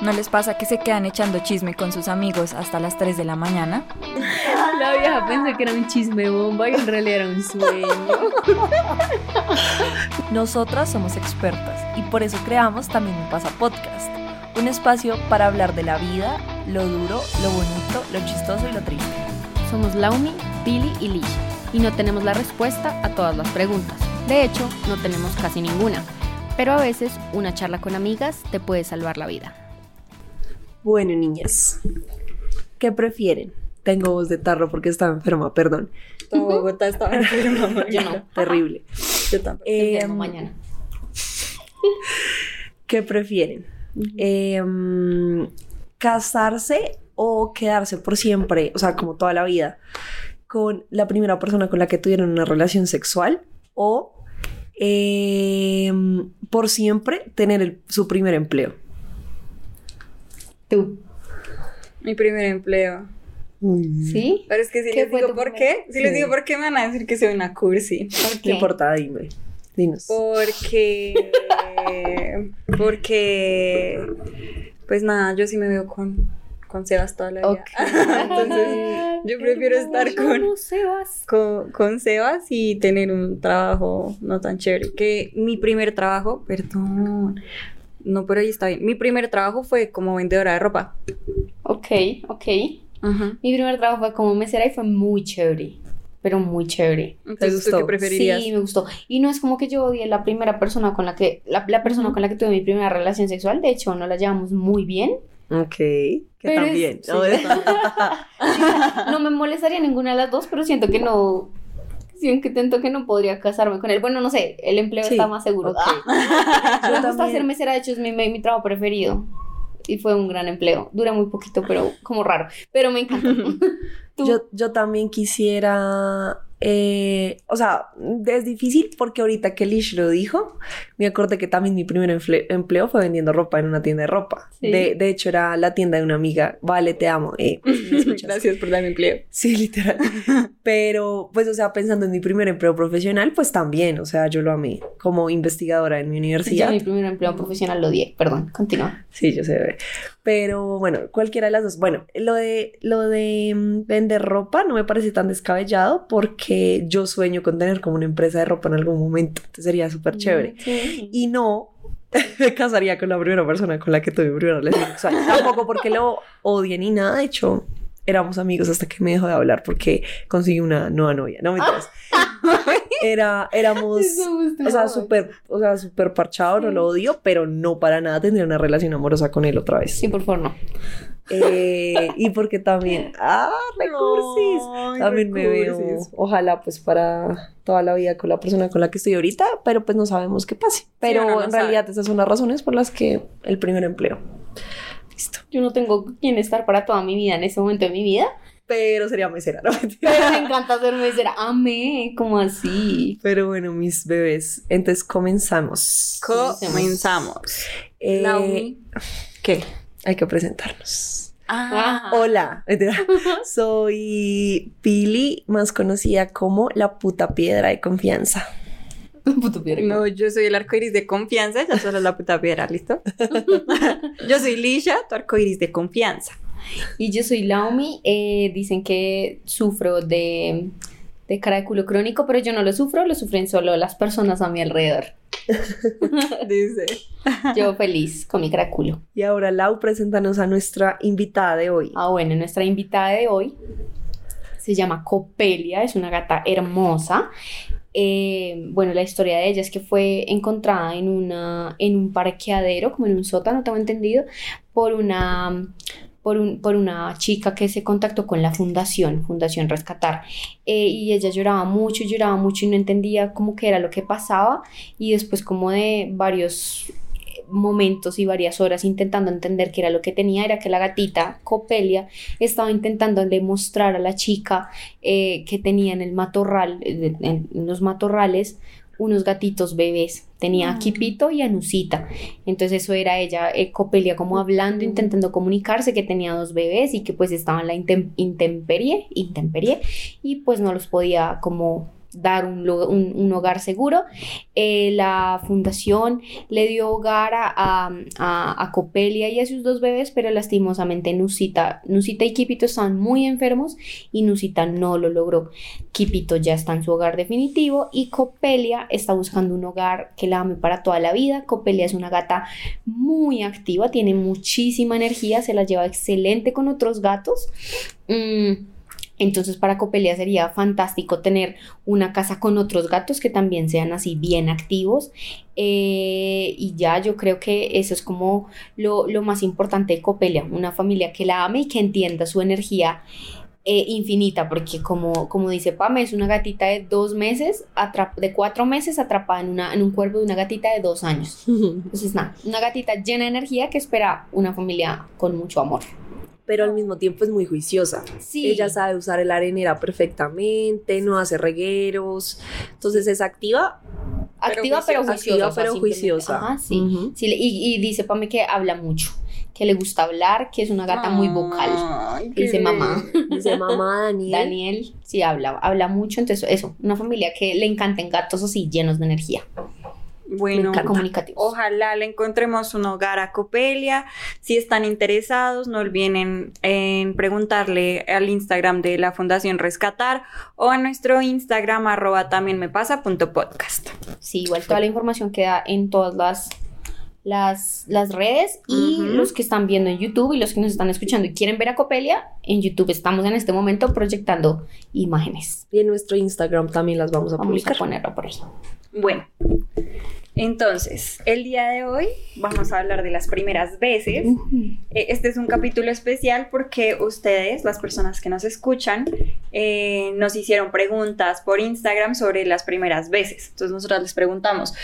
¿No les pasa que se quedan echando chisme con sus amigos hasta las 3 de la mañana? La vieja pensé que era un chisme bomba y en realidad era un sueño. Nosotras somos expertas y por eso creamos También Me Pasa Podcast, un espacio para hablar de la vida, lo duro, lo bonito, lo chistoso y lo triste. Somos Laumi, Pili y Lish y no tenemos la respuesta a todas las preguntas. De hecho, no tenemos casi ninguna. Pero a veces una charla con amigas te puede salvar la vida. Bueno, niñas, ¿qué prefieren? Tengo voz de tarro porque estaba enferma, perdón. Todo Bogotá estaba enferma. Yo no. Terrible. Yo tampoco. Eh, Enfermo mañana. ¿Qué prefieren? Em, ¿Casarse o quedarse por siempre, o sea, como toda la vida, con la primera persona con la que tuvieron una relación sexual? ¿O em, por siempre tener el- su primer empleo? Tú. Mi primer empleo. ¿Sí? Pero es que si ¿Qué les digo por qué, si les digo por qué me van a decir que soy una cursi. ¿Por No qué? importa, dime. Dinos. Porque. porque. Pues nada, yo sí me veo con, con Sebas toda la vida. Ok. Entonces, yo prefiero estar con, No, Sebas. con, con Sebas y tener un trabajo no tan chévere. Que mi primer trabajo, perdón. No, pero ahí está bien. Mi primer trabajo fue como vendedora de ropa. Ok, ok. Ajá. Mi primer trabajo fue como mesera y fue muy chévere. Pero muy chévere. ¿tú gustó? qué preferirías? Sí, me gustó. Y no es como que yo odié la primera persona con la que, la, la persona con la que tuve mi primera relación sexual. De hecho, no la llevamos muy bien. Ok, que Pero es- también. sí, No me molestaría ninguna de las dos, pero siento que no. Siento que siento que no podría casarme con él. Bueno, no sé, el empleo Sí, está más seguro. ok. Ah, Yo me gusta hacer mesera, de hecho es mi, mi, mi trabajo preferido. Y fue un gran empleo. Dura muy poquito, pero como raro. Pero me encanta. Tú- Yo, yo también quisiera, eh, o sea, es difícil porque ahorita que Lish lo dijo, me acordé que también mi primer emple- empleo fue vendiendo ropa en una tienda de ropa. Sí. De, de hecho, era la tienda de una amiga. Vale, te amo. eh. Gracias por darme empleo. Sí, literal. Pero, pues, o sea, pensando en mi primer empleo profesional, pues también, o sea, yo lo amé como investigadora en mi yo universidad. mi primer empleo profesional lo odié. Perdón, continúa. Sí, yo sé. Pero bueno, cualquiera de las dos. Bueno, lo de, lo de mm, vender ropa no me parece tan descabellado porque yo sueño con tener como una empresa de ropa en algún momento. Entonces sería súper chévere. Sí. Y no me casaría con la primera persona con la que tuve mi primera relación sexual. Tampoco porque lo odie ni nada. De hecho, éramos amigos hasta que me dejó de hablar porque conseguí una nueva novia. No me Era, éramos o sea, súper, o sea, súper parchado, no lo odio, pero no para nada tendría una relación amorosa con él otra vez. Sí, por favor, no. Eh, y porque también, ah, recursis. Ay, También me veo, ojalá, pues para toda la vida con la persona con la que estoy ahorita, pero pues no sabemos qué pase. Pero no en sabe. realidad esas son las razones por las que el primer empleo. Listo. Yo no tengo quien estar para toda mi vida en ese momento de mi vida. Pero sería mesera, ¿no? Mentira. Pero me encanta ser mesera. Amé, como así. Pero bueno, mis bebés, entonces comenzamos. Comenzamos. Eh. ¿Qué? Hay que presentarnos. Ah. Hola, soy Pili, más conocida como la puta piedra de confianza. Piedra. No, yo soy el arco iris de confianza, ya solo la puta piedra, ¿listo? yo soy Lisha, tu arco iris de confianza. Y yo soy Laumi. eh, dicen que sufro de, de cara de culo crónico, pero yo no lo sufro, lo sufren solo las personas a mi alrededor. Dice. Yo feliz con mi cara de culo. Y ahora, Lau, preséntanos a nuestra invitada de hoy. Ah, bueno, nuestra invitada de hoy se llama Copelia, es una gata hermosa. Eh, bueno, la historia de ella es que fue encontrada en, una, en un parqueadero, como en un sótano, tengo entendido, por una, por, un- por una chica que se contactó con la fundación, Fundación Rescatar. Eh, y ella lloraba mucho, lloraba mucho y no entendía cómo era lo que pasaba. Y después como de varios momentos y varias horas intentando entender qué era lo que tenía, era que la gatita Copelia estaba intentando demostrar a la chica eh, que tenía en el matorral, eh, en los matorrales, unos gatitos bebés. Tenía a Mm. Kipito y a Nusita. Entonces eso era ella, eh, Copelia, como hablando, intentando comunicarse que tenía dos bebés y que pues estaban en la intem- intemperie, intemperie, y pues no los podía como dar un, un- hogar seguro. Eh, la fundación le dio hogar a, a, a- Copelia y a sus dos bebés, pero lastimosamente Nusita, y Kipito estaban muy enfermos y Nusita no lo logró. Kipito ya está en su hogar definitivo y Copelia está buscando un hogar que la ame para toda la vida. Copelia es una gata muy activa, tiene muchísima energía, se la lleva excelente con otros gatos. Mm, entonces para Copelia sería fantástico tener una casa con otros gatos que también sean así bien activos. Eh, y ya yo creo que eso es como lo, lo más importante de Copelia, una familia que la ame y que entienda su energía eh, infinita, porque como, como dice Pame, es una gatita de dos meses, de cuatro meses atrapada en, una, en un cuerpo de una gatita de dos años. Entonces, nada, una gatita llena de energía que espera una familia con mucho amor. Pero al mismo tiempo es muy juiciosa. Sí. Ella sabe usar el arenera perfectamente, no hace regueros. Entonces es activa. Activa pero juiciosa. juiciosa. Activa, pero juiciosa. Ajá, sí. Y, y dice Pame que habla mucho, que le gusta hablar, que es una gata muy vocal. Dice mamá. Dice mamá Daniel. Daniel, sí, habla, habla mucho, entonces eso, una familia que le encanten gatos así llenos de energía, Bueno, comunicativos. Ojalá le encontremos un hogar a Copelia. Si están interesados, no olviden en, en preguntarle al Instagram de la Fundación Rescatar o a nuestro Instagram arroba también me pasa punto podcast. Sí, igual toda la información queda en todas las, las, las redes y los que están viendo en YouTube y los que nos están escuchando y quieren ver a Copelia, en YouTube estamos en este momento proyectando imágenes. Y en nuestro Instagram también las vamos a Vamos a publicar. ponerlo por ahí. Bueno, entonces, el día de hoy vamos a hablar de las primeras veces. Eh, Este es un capítulo especial porque ustedes, las personas que nos escuchan, eh, nos hicieron preguntas por Instagram sobre las primeras veces. Entonces nosotros les preguntamos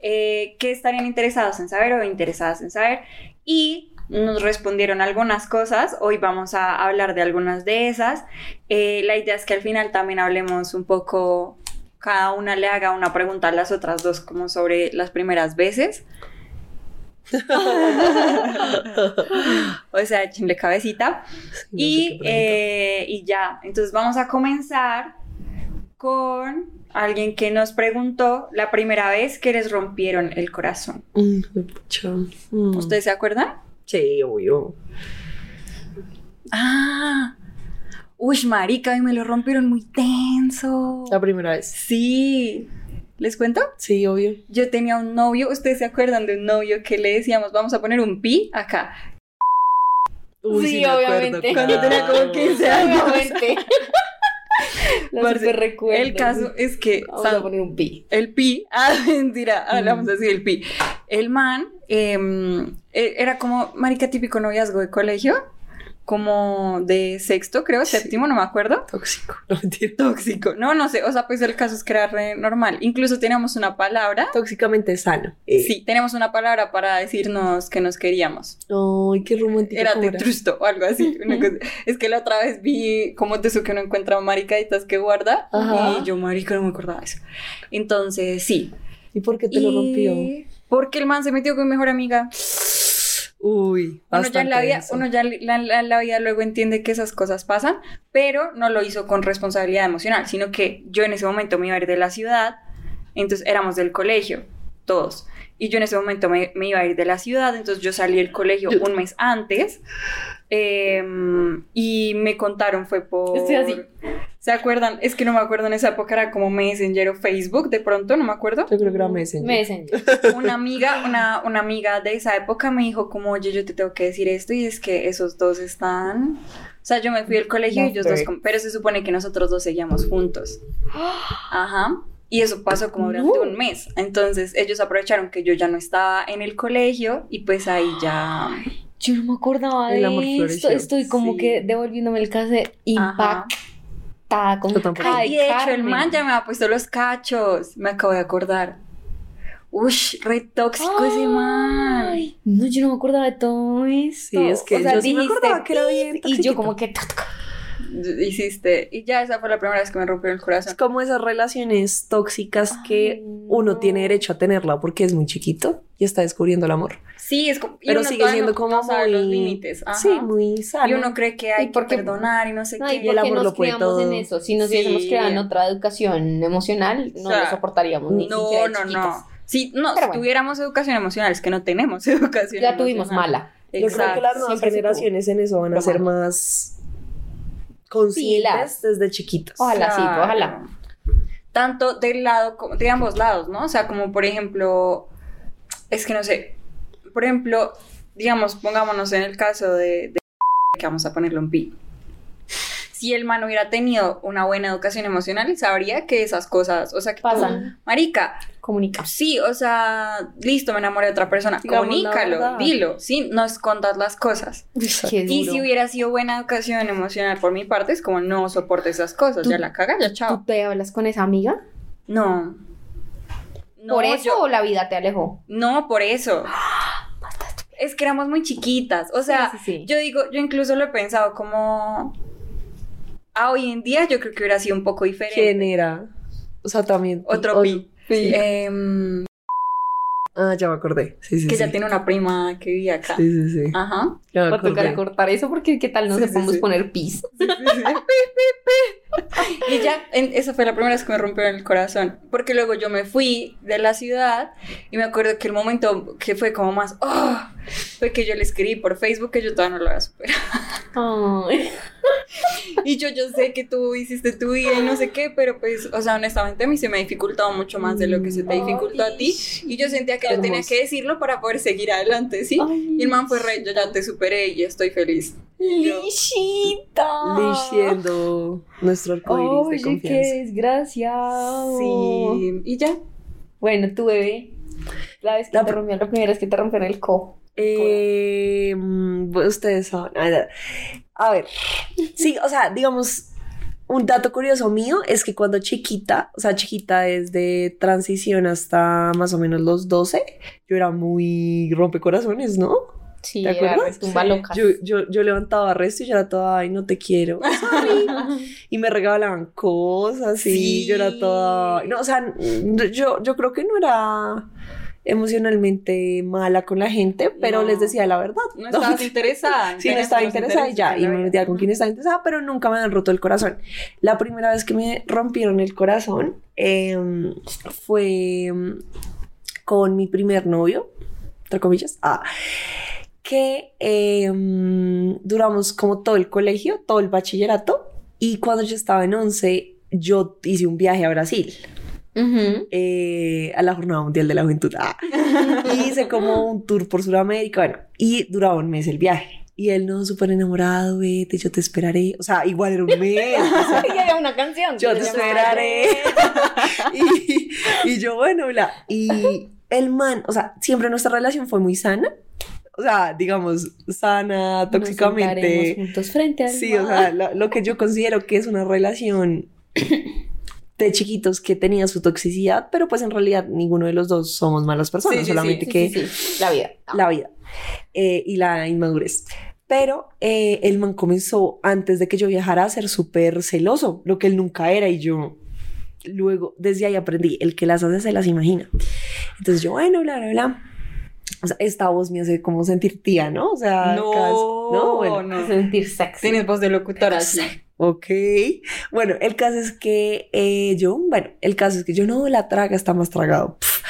eh, qué estarían interesados en saber o interesadas en saber y nos respondieron algunas cosas. Hoy vamos a hablar de algunas de esas. Eh, la idea es que al final también hablemos un poco, cada una le haga una pregunta a las otras dos como sobre las primeras veces. o sea, échenle cabecita. No y, eh, y ya, entonces vamos a comenzar con alguien que nos preguntó la primera vez que les rompieron el corazón. Mm. Mm. ¿Ustedes se acuerdan? Sí, obvio. Ah, uy, marica, y me lo rompieron muy tenso. La primera vez. Sí. ¿Les cuento? Sí, obvio. Yo tenía un novio, ¿ustedes se acuerdan de un novio que le decíamos, vamos a poner un pi acá? Uy, Sí, me acuerdo, obviamente. Cuando tenía como 15 años. Obviamente. Recuerdo. El caso es que Vamos San- a poner un pi. el pi, ah, mentira, ah, le Mm. vamos a decir el pi. El man em, e- era como marica típico noviazgo de colegio, como de sexto, creo, Sí. séptimo, no me acuerdo. Tóxico. No mentira. Tóxico. No, no sé, o sea, pues el caso es que era re normal. Incluso teníamos una palabra. Tóxicamente sano. Eh, Sí, teníamos una palabra para decirnos que nos queríamos. Ay, qué romántico. Era ¿cómo te trusto o algo así. una cosa. Es que la otra vez vi como de eso que uno encuentra maricaditas que guarda. Ajá. Y yo, marica, no me acordaba de eso. Entonces, sí. ¿Y por qué te lo rompió? Porque el man se metió con mi mejor amiga. Uy, Uno ya en la vida, denso. uno ya en la, la- la vida luego entiende que esas cosas pasan, pero no lo hizo con responsabilidad emocional, sino que yo en ese momento me iba a ir de la ciudad, entonces éramos del colegio, todos. Y yo en ese momento me, me iba a ir de la ciudad, entonces yo salí del colegio un mes antes em, y me contaron fue por... Estoy así. ¿Se acuerdan? Es que no me acuerdo, en esa época era como Messenger o Facebook, de pronto, no me acuerdo Yo creo que era Messenger. Messenger. una amiga, una, una amiga de esa época me dijo como, oye, yo te tengo que decir esto y es que esos dos están... O sea, yo me fui al colegio y ellos dos, pero se supone que nosotros dos seguíamos juntos. Ajá. Y eso pasó como durante No. un mes. Entonces ellos aprovecharon que yo ya no estaba en el colegio y pues ahí ya... Yo no me acordaba El de amor esto. Estoy como Sí. que devolviéndome el cassette Ajá. Impactada con Yo tampoco. cara Ay, y de hecho el man ya me ha puesto los cachos. Me acabo de acordar. Ush, re tóxico ese man. Ay, No, yo no me acordaba de todo esto. Sí, es que o sea, yo sí me acordaba que era bien Y yo como que... hiciste. Y ya esa fue la primera vez que me rompió el Es corazón. como esas relaciones tóxicas que uno no. tiene derecho a tenerla porque es muy chiquito y está descubriendo el amor. Sí, es como. Pero sigue siendo no- como muy... los límites. Sí, muy sano. Y uno cree que hay ¿Y por que perdonar y no sé No, ¿y qué. Y el amor nos lo puede criamos todo. en eso? Si nos Sí. hubiésemos en otra educación emocional, no O sea, lo soportaríamos ni No, siquiera no, chiquitas. no. Sí, no, si bueno. tuviéramos educación emocional, es que no tenemos educación Ya tuvimos emocional. mala. Yo creo que Exacto. las nuevas Siempre generaciones en eso van a ser más conscientes desde chiquitos. Ojalá. sí, ojalá. Tanto del lado, como de ambos lados, ¿no? O sea, como por ejemplo, es que no sé, por ejemplo, digamos, pongámonos en el caso de, de que vamos a ponerle un pi. Si el man hubiera tenido una buena educación emocional, sabría que esas cosas, o sea, que tú, Pasan. marica, Comunica. sí, o sea, listo, me enamoré de otra persona, Digamos comunícalo, dilo, sí, no escondas las cosas. Qué Y duro. si hubiera sido buena educación emocional por mi parte, es como no soporte esas cosas, ya la caga, ya chao. ¿Tú te hablas con esa amiga? No. No, ¿Por eso yo- o la vida te alejó? no, por eso. Es que éramos muy chiquitas. O sea, Sí, sí, sí. yo digo, yo incluso lo he pensado como. A hoy en día yo creo que hubiera sido un poco diferente. ¿Quién era? O sea, también... Otro o- pi. Em, Ah, ya me acordé. Sí, sí, que sí. ya tiene una prima que vive acá. Sí, sí, sí. Ajá. Ya me Va a tocar cortar eso porque qué tal no Sí, se sí, podemos sí. poner pis. Y ya, en- esa fue la primera vez que me rompieron el corazón. Porque luego yo me fui de la ciudad y me acuerdo que el momento que fue como más, oh, fue que yo le escribí por Facebook que yo todavía no lo había superado. Ay. Y yo, yo sé que tú hiciste tu vida y no sé qué, pero pues, o sea, honestamente a mí se me ha dificultado mucho más de lo que se te dificultó a ti. Y yo sentía que yo tenía que decirlo para poder seguir adelante, ¿sí? Ay. Y el man fue re, yo ya te superé y estoy feliz. Lishita. Lish siendo nuestro arcoíris de Oye, confianza. qué desgraciado. sí, y ya. Bueno, tu bebé. La vez que La te rompió, la primera vez que te rompieron el cojo. Eh, mm, ustedes saben. A ver. Sí, o sea, digamos, un dato curioso mío es que cuando chiquita, o sea, chiquita desde transición hasta más o menos los 12, yo era muy rompecorazones, ¿no? Sí, ¿Te acuerdas? tumba loca. Yo, yo, yo levantaba resto y yo era toda, ay, no te quiero. sorry". y me regalaban cosas y Sí. yo era toda... No, o sea, yo, yo creo que no era emocionalmente mala con la gente, pero No. les decía la verdad. No estabas interesada. Sí, no estaba interesada y ya, y me metía con quien estaba interesada, pero nunca me han roto el corazón. La primera vez que me rompieron el corazón em, fue em, con mi primer novio, entre comillas, ah, que em, duramos como todo el colegio, todo el bachillerato, y cuando yo estaba en 11, yo hice un viaje a Brasil Ujú. eh, a la Jornada Mundial de la Juventud. Ah. Y hice como un tour por Sudamérica, bueno, y duraba un mes el viaje. Y él no, súper enamorado, vete, yo te esperaré. O sea, igual era un mes. o sea, Y había una canción. yo te esperaré. y, y yo, bueno, bla. Y el man, o sea, siempre nuestra relación fue muy sana. O sea, digamos, sana, tóxicamente. juntos frente al Sí, o sea, lo, lo que yo considero que es una relación de chiquitos que tenía su toxicidad, pero pues en realidad ninguno de los dos somos malas personas, Sí, solamente Sí, que sí, La vida. la vida eh, y la inmadurez. Pero eh, el man comenzó antes de que yo viajara a ser súper celoso, lo que él nunca era y yo luego desde ahí aprendí, el que las hace se las imagina. Entonces yo, bueno, bla, bla, bla. O sea, esta voz me hace como sentir tía, ¿no? O sea, No, cada vez- no, bueno. no. Sentir sexy. Tienes voz de locutora, sí. Ok. Bueno, el caso es que eh, yo, bueno, el caso es que yo no, la traga está más tragado. Pff.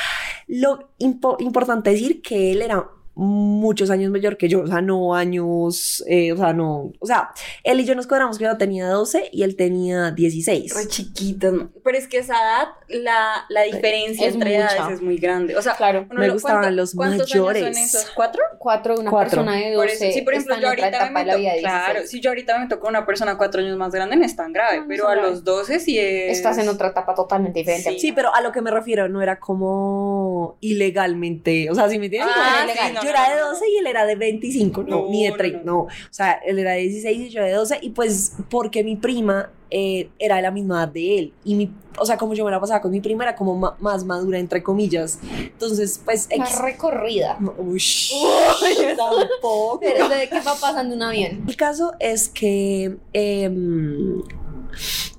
Lo impo- importante decir que él era muchos años mayor que yo, o sea, no años, eh, o sea, no, o sea, él y yo nos cuadramos que yo tenía 12 y él tenía 16. Re chiquitas, ¿no? Pero es que esa edad, la, la diferencia Es entre mucha. edades es muy grande. O sea, Claro. uno Me lo- gustaban ¿cuánto- los ¿cuántos mayores. años son esos? ¿Cuatro? Cuatro, una Cuatro. persona de Por 12 eso, sí, por ejemplo, yo ahorita me de la to- vida de Claro, 16. si yo ahorita me toco una persona cuatro años más grande, no es tan grave, No, no pero es a grave. los 12 sí es... Estás en otra etapa totalmente diferente. Sí. Sí, pero a lo que me refiero no era como ilegalmente, o sea, si me entiendes? Ah, ilegal. sí, no, yo era de 12 y él era de 25, no, No, ni de no, 30, no. no. O sea, él era de 16 y yo de 12 y pues porque mi prima eh, era de la misma edad de él y mi, o sea, como yo me la pasaba con mi prima era como ma- más madura, entre comillas. Entonces, pues... Más recorrida. Uy, tampoco. Pero de que va pasando un avión. El caso es que, em,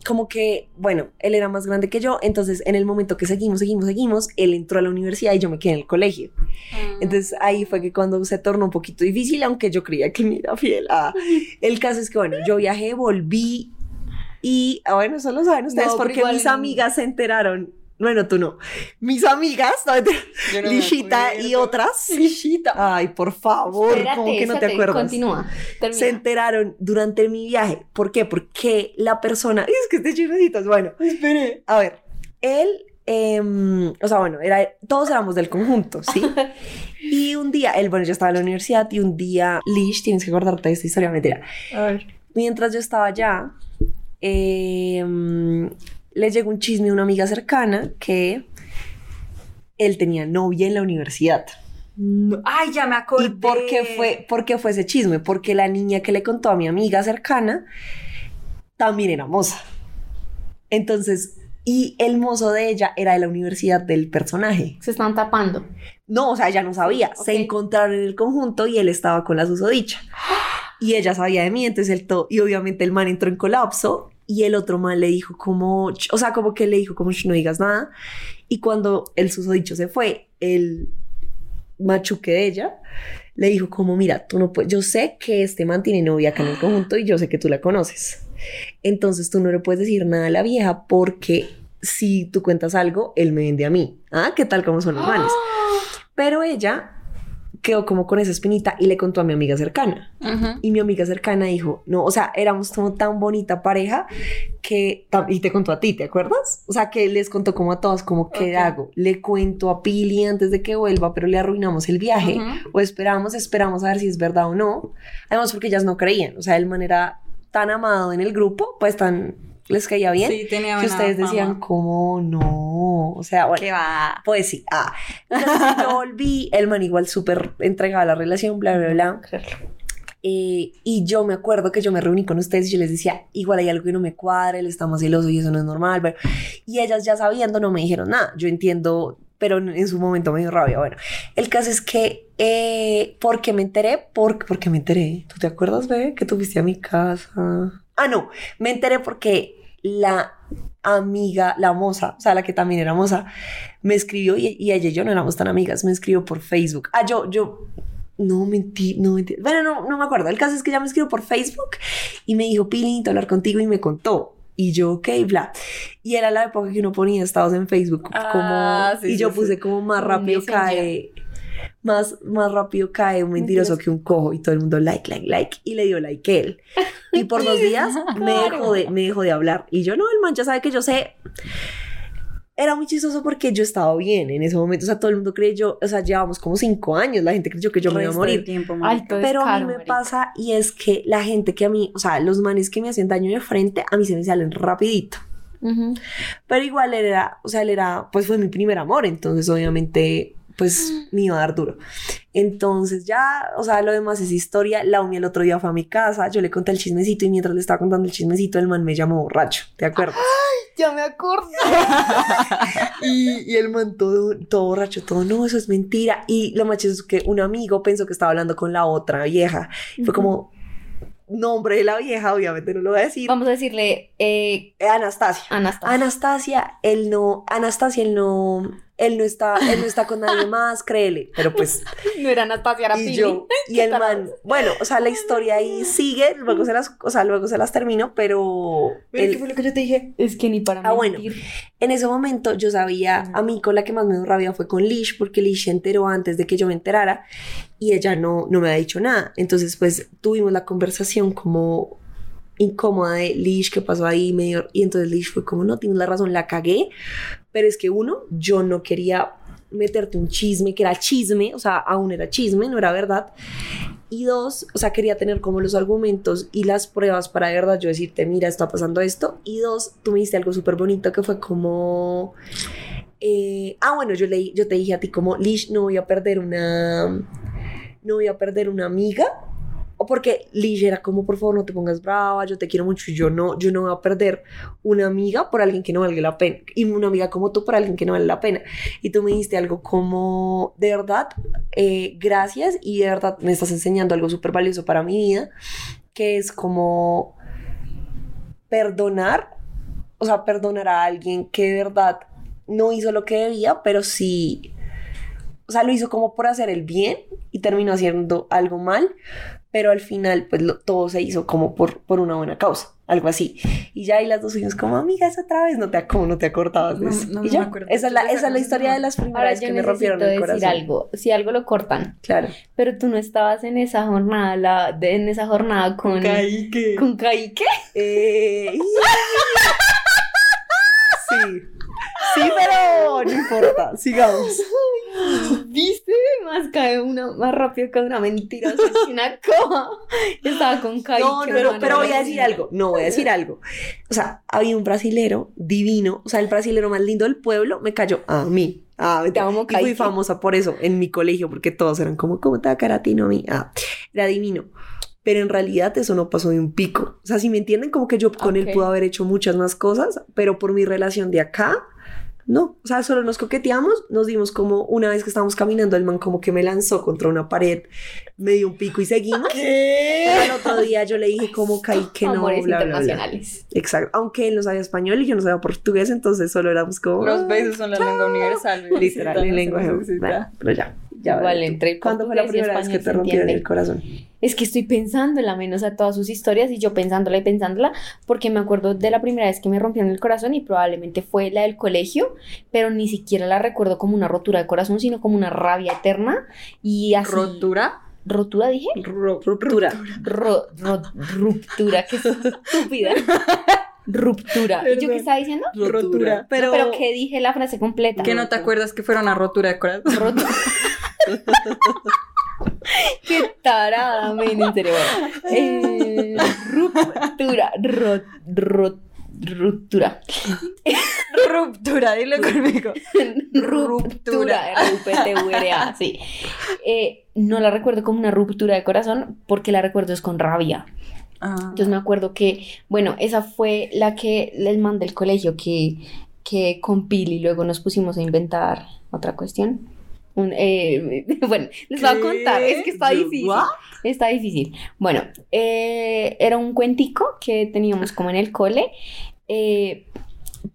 como que, bueno, él era más grande que yo, entonces en el momento que seguimos, seguimos, seguimos, él entró a la universidad y yo me quedé en el colegio. Ah. Entonces ahí fue que cuando se tornó un poquito difícil, aunque yo creía que me era fiel. Ah, el caso es que, bueno, yo viajé, volví y, ah, bueno, eso lo saben ustedes No, porque mis amigas se enteraron. Bueno, tú no. Mis amigas, no, Lishita y otras. Lishita. Ay, por favor, Espérate, como que no te acuerdas? Continúa. Termina. se enteraron durante mi viaje. ¿Por qué? Porque la persona. Es que este chismecito es bueno. Espere. A ver, él. em, o sea, bueno, era, todos éramos del conjunto, ¿sí? Y un día, él, bueno, yo estaba en la universidad y un día, Lish, tienes que acordarte de esta historia, mentira. A ver. Mientras yo estaba allá, em, le llegó un chisme a una amiga cercana que él tenía novia en la universidad. Ay, ya me acordé. ¿Y por qué, fue, por qué fue ese chisme? Porque la niña que le contó a mi amiga cercana también era moza. Entonces, y el mozo de ella era de la universidad del personaje. Se están tapando. No, o sea, ella no sabía. Se encontraron en el conjunto y él estaba con la susodicha. Y ella sabía de mí, entonces él todo. Y obviamente el man entró en colapso y el otro man le dijo como, o sea, como que le dijo como, "Ch, no digas nada. Y cuando el susodicho se fue, el machuque de ella le dijo como, mira, tú no puedes, yo sé que este man tiene novia acá en el conjunto y yo sé que tú la conoces. Entonces tú no le puedes decir nada a la vieja porque si tú cuentas algo, él me vende a mí. Ah, ¿qué tal como son los manes? Pero ella quedó como con esa espinita y le contó a mi amiga cercana. Y mi amiga cercana dijo, no, o sea, éramos como tan bonita pareja que, y te contó a ti, ¿te acuerdas? O sea, que les contó como a todos, como, ¿qué hago? Le cuento a Pili antes de que vuelva, pero le arruinamos el viaje. O esperamos, esperamos a ver si es verdad o no. Además, porque ellas no creían, o sea, el man era tan amado en el grupo, pues tan, les caía bien. Sí, tenía que buena ustedes decían, fama. como, no, o sea, bueno. ¿Qué va? Pues sí, ah. Entonces yo volví, el man igual súper entregado a la relación, bla, bla, bla. Eh, y yo me acuerdo que yo me reuní con ustedes y yo les decía, igual hay algo que no me cuadra, él está más celoso y eso no es normal. bla. Y ellas ya sabiendo no me dijeron nada. Yo entiendo, pero en, su momento me dio rabia. Bueno, el caso es que, eh, ¿por qué me enteré? ¿Por, ¿Por qué me enteré? ¿Tú te acuerdas, bebé? Que tú fuiste a mi casa. Ah, no, me enteré porque la amiga, la moza, o sea, la que también era moza, me escribió y, y ella y yo no éramos tan amigas, me escribió por Facebook. Ah, yo, yo, no mentí, no mentí. Bueno, no, no me acuerdo. El caso es que ella me escribió por Facebook y me dijo, Pili, necesito hablar contigo y me contó. Y yo, ok, bla. Y era la época que uno ponía estados en Facebook. Ah, como, sí, y yo sí, puse sí. como más rápido cae. Más, más rápido cae un mentiroso que un cojo y todo el mundo like, like, like. Y le dio like él. Y por dos días me, dejó de, me dejó de hablar. Y yo, no, el man ya sabe que yo sé. Era muy chistoso porque yo estaba bien en ese momento. O sea, todo el mundo creyó, o sea, llevamos como cinco años. La gente creyó que yo me iba a morir. tiempo. Alto Pero a descaro, mí me marica. pasa y es que la gente que a mí, o sea, los manes que me hacían daño de frente, a mí se me salen rapidito. Ujú. Pero igual él era, o sea, él era, pues fue mi primer amor, entonces obviamente, pues me iba a dar duro. Entonces ya, o sea, lo demás es historia. La Umi el otro día fue a mi casa, yo le conté el chismecito y mientras le estaba contando el chismecito, el man me llamó borracho, ¿te acuerdas? Ya me acuerdo. Y, y el man todo, todo borracho, todo, no, eso es mentira. Y lo más chistoso es que un amigo pensó que estaba hablando con la otra vieja. Fue como, nombre de la vieja, obviamente no lo voy a decir. Vamos a decirle Eh, Anastasia. Anastasia. Anastasia, él no, Anastasia, él no, él no está, él no está con nadie más, créele. Pero pues, no era Anastasia, era y Pili. yo, y el man, bueno, o sea, la historia ahí sigue, luego se las, o sea, luego se las termino, pero él- lo que yo te dije? Es que ni para Ah, bueno. en ese momento yo sabía, a mí con la que más me dio rabia fue con Lish, porque Lish se enteró antes de que yo me enterara y ella no, no me había dicho nada. Entonces, pues tuvimos la conversación como incómoda de Lish, ¿qué pasó ahí? Medio, y entonces Lish fue como, no, tienes la razón, la cagué, es que uno, yo no quería meterte un chisme, que era chisme, o sea, aún era chisme, no era verdad. Y dos, o sea, quería tener como los argumentos y las pruebas para verdad yo decirte, mira, está pasando esto. Y dos, tú me dijiste algo súper bonito que fue como... eh, ah, bueno, yo, leí, yo te dije a ti como, Lish, no voy a perder una... no voy a perder una amiga. O porque Ligia era como, por favor, no te pongas brava, yo te quiero mucho yo no, yo no voy a perder una amiga por alguien que no valga la pena. Y una amiga como tú por alguien que no vale la pena. Y tú me dijiste algo como, de verdad, eh, gracias y de verdad me estás enseñando algo súper valioso para mi vida, que es como perdonar, o sea, perdonar a alguien que de verdad no hizo lo que debía, pero sí, o sea, lo hizo como por hacer el bien y terminó haciendo algo mal, pero al final, pues lo- todo se hizo como por, por una buena causa, algo así. Y ya ahí las dos fuimos como, amigas, otra vez, no te, como no te acordabas de No, eso. no y ya, acuerdo. esa es la, esa es la No. historia de las Ahora primeras yo que me rompieron necesito el decir corazón. algo. Si algo lo cortan, Claro. pero tú no estabas en esa jornada, la, de- en esa jornada con, Kaique. con Kaique. Eh, sí. Sí, pero no importa, sigamos. ¿Viste? Más cae una más rápido que una mentira, que una coma. Estaba con Kaique. No, no, no, pero voy a decir algo. No, voy a decir algo. O sea, había un brasilero divino, o sea, el brasilero más lindo del pueblo me cayó a mí. Ah, Te amo, y fui famosa por eso en mi colegio, porque todos eran como, ¿cómo te va a caer a mí? Ah, era divino. Pero en realidad eso no pasó de un pico. O sea, si me entienden, como que yo con él Ok. pude haber hecho muchas más cosas, pero por mi relación de acá, no. O sea, solo nos coqueteamos, nos dimos como una vez que estábamos caminando, el man como que me lanzó contra una pared, me dio un pico y seguimos. Pero al otro día yo le dije como caí que no, Amores bla, bla, bla. internacionales. Exacto. Aunque él no sabía español y yo no sabía portugués, entonces solo éramos como... Los "Ah", besos son la lengua universal. Literal, en. Bueno, pero ya. Ya Igual vale. entre el ¿Cuándo fue la primera vez que te rompieron el corazón? Es que estoy pensándola menos a todas sus historias y yo pensándola y pensándola porque me acuerdo de la primera vez que me rompieron el corazón y probablemente fue la del colegio, pero ni siquiera la recuerdo como una rotura de corazón, sino como una rabia eterna y así. ¿Rotura? ¿Rotura dije? Ruptura. Ro- ro- ruptura, qué estúpida. Ruptura. ¿Y yo qué estaba diciendo? Rotura. Pero, Pero, que dije la frase completa. ¿Que no te acuerdas que fuera una rotura de corazón? Rotura. Qué tarada, men, en serio. Eh, ruptura, ro- ro- ruptura. Ruptura, dile conmigo. Ruptura, R-U-P-T-U-R-A, sí. Eh, no la recuerdo como una ruptura de corazón porque la recuerdo es con rabia. Ah. Entonces me acuerdo que, bueno, esa fue la que les mandé el colegio que, que con Pili luego nos pusimos a inventar otra cuestión. Un, eh, bueno, les voy a contar, es que está difícil. ¿What? Está difícil. Bueno, eh, era un cuentico que teníamos como en el cole, eh,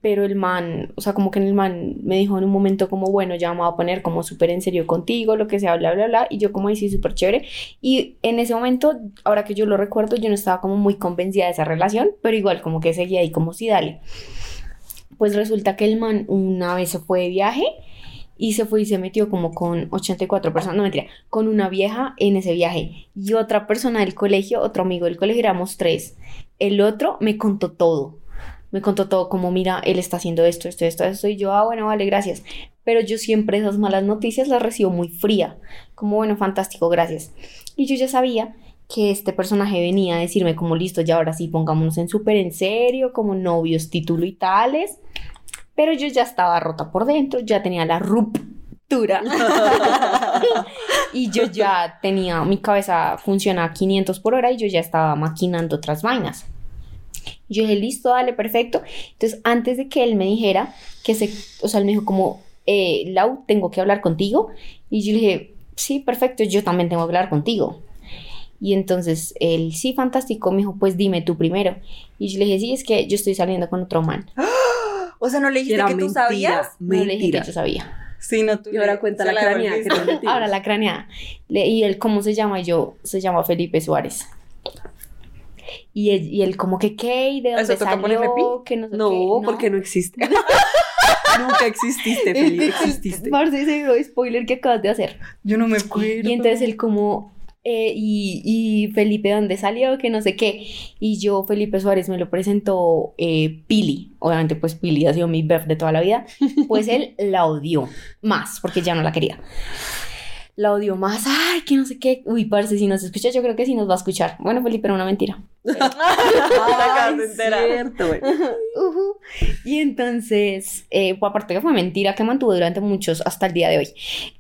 pero el man, o sea, como que el man me dijo en un momento como, bueno, ya me voy a poner como súper en serio contigo, lo que sea, bla, bla, bla, y yo como, ahí sí, súper chévere. Y en ese momento, ahora que yo lo recuerdo, yo no estaba como muy convencida de esa relación, pero igual como que seguía ahí como sí, dale. Pues resulta que el man una vez se fue de viaje y se fue y se metió como con 84 personas, no mentira, con una vieja en ese viaje y otra persona del colegio, otro amigo del colegio, éramos tres. El otro me contó todo. Me contó todo como, mira, él está haciendo esto, esto, esto, esto, y yo, ah, bueno, vale, gracias. Pero yo siempre esas malas noticias las recibo muy fría, como, bueno, fantástico, gracias. Y yo ya sabía que este personaje venía a decirme como, listo, ya ahora sí, pongámonos en súper en serio, como novios, título y tales. Pero yo ya estaba rota por dentro, ya tenía la ruptura. y yo ya tenía, mi cabeza funciona a 500 por hora y yo ya estaba maquinando otras vainas. Yo dije, listo, dale, perfecto. Entonces, antes de que él me dijera que se, o sea, él me dijo como, eh, Lau, tengo que hablar contigo. Y yo le dije, sí, perfecto, yo también tengo que hablar contigo. Y entonces él, sí, fantástico, me dijo, pues dime tú primero. Y yo le dije, sí, es que yo estoy saliendo con otro man. O sea, ¿no le dijiste Era que tú mentira, sabías? No le dije que Mentira. yo sabía. Sí, no, tú Y ahora cuenta se la craneada que. Ahora la craneada. Le- y él, ¿cómo se llama? Y yo, se llama Felipe Suárez. Y él, y él como que, ¿qué? ¿Y de ¿Eso dónde toca ponerle salió? Que no sé No, qué. porque no existe. Nunca exististe, Felipe. Exististe. Parce, ese spoiler que acabas de hacer. Yo no me acuerdo. Y entonces él como, eh, y, y Felipe, ¿dónde salió? Que no sé qué. Y yo, Felipe Suárez, me lo presentó eh, Pili. Obviamente, pues Pili ha sido mi bef de toda la vida. Pues él la odió más, porque ya no la quería. La odió más, ay, que no sé qué. Uy, parce, si nos escucha, yo creo que sí nos va a escuchar. Bueno, Felipe, era una mentira. Ay, cierto. Y entonces, eh, pues, aparte que fue mentira que mantuvo durante muchos hasta el día de hoy.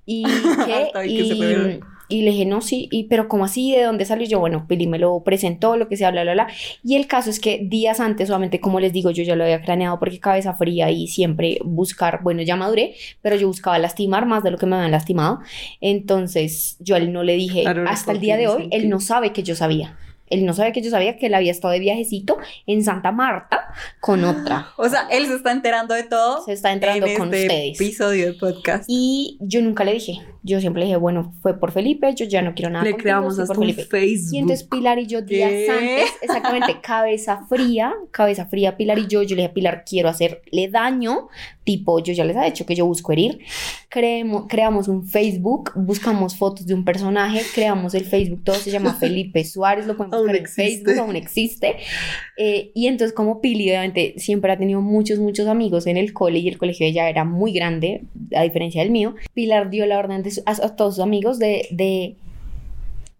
Y, que se y, le dije, no, sí, y, pero ¿cómo así? ¿De dónde salió? Y yo, bueno, Pili me lo presentó, lo que sea, bla, bla, bla. Y el caso es que días antes, solamente como les digo, yo ya lo había craneado porque cabeza fría y siempre buscar, bueno, ya maduré, pero yo buscaba lastimar más de lo que me habían lastimado. Entonces, yo a él no le dije, Claro, hasta el día de hoy, él no sabe que yo sabía. Él no sabe que yo sabía que él había estado de viajecito en Santa Marta con otra. O sea, él se está enterando de todo. Se está enterando en con este ustedes. episodio de podcast. Y yo nunca le dije. Yo siempre dije, bueno, fue por Felipe, yo ya no quiero nada Le contigo, creamos hasta un. Facebook. Y entonces Pilar y yo días ¿Qué? antes, exactamente, cabeza fría, cabeza fría, Pilar y yo, yo le dije, Pilar, quiero hacerle daño, tipo, yo ya les he dicho que yo busco herir, creemos, creamos un Facebook, buscamos fotos de un personaje, creamos el Facebook, todo se llama Felipe Suárez, lo Aún buscar en existe. Facebook, aún existe, Eh, y entonces como Pili, obviamente, siempre ha tenido muchos, muchos amigos en el cole, y el colegio de ella era muy grande, a diferencia del mío, Pilar dio la orden de su- a, a todos sus amigos de... de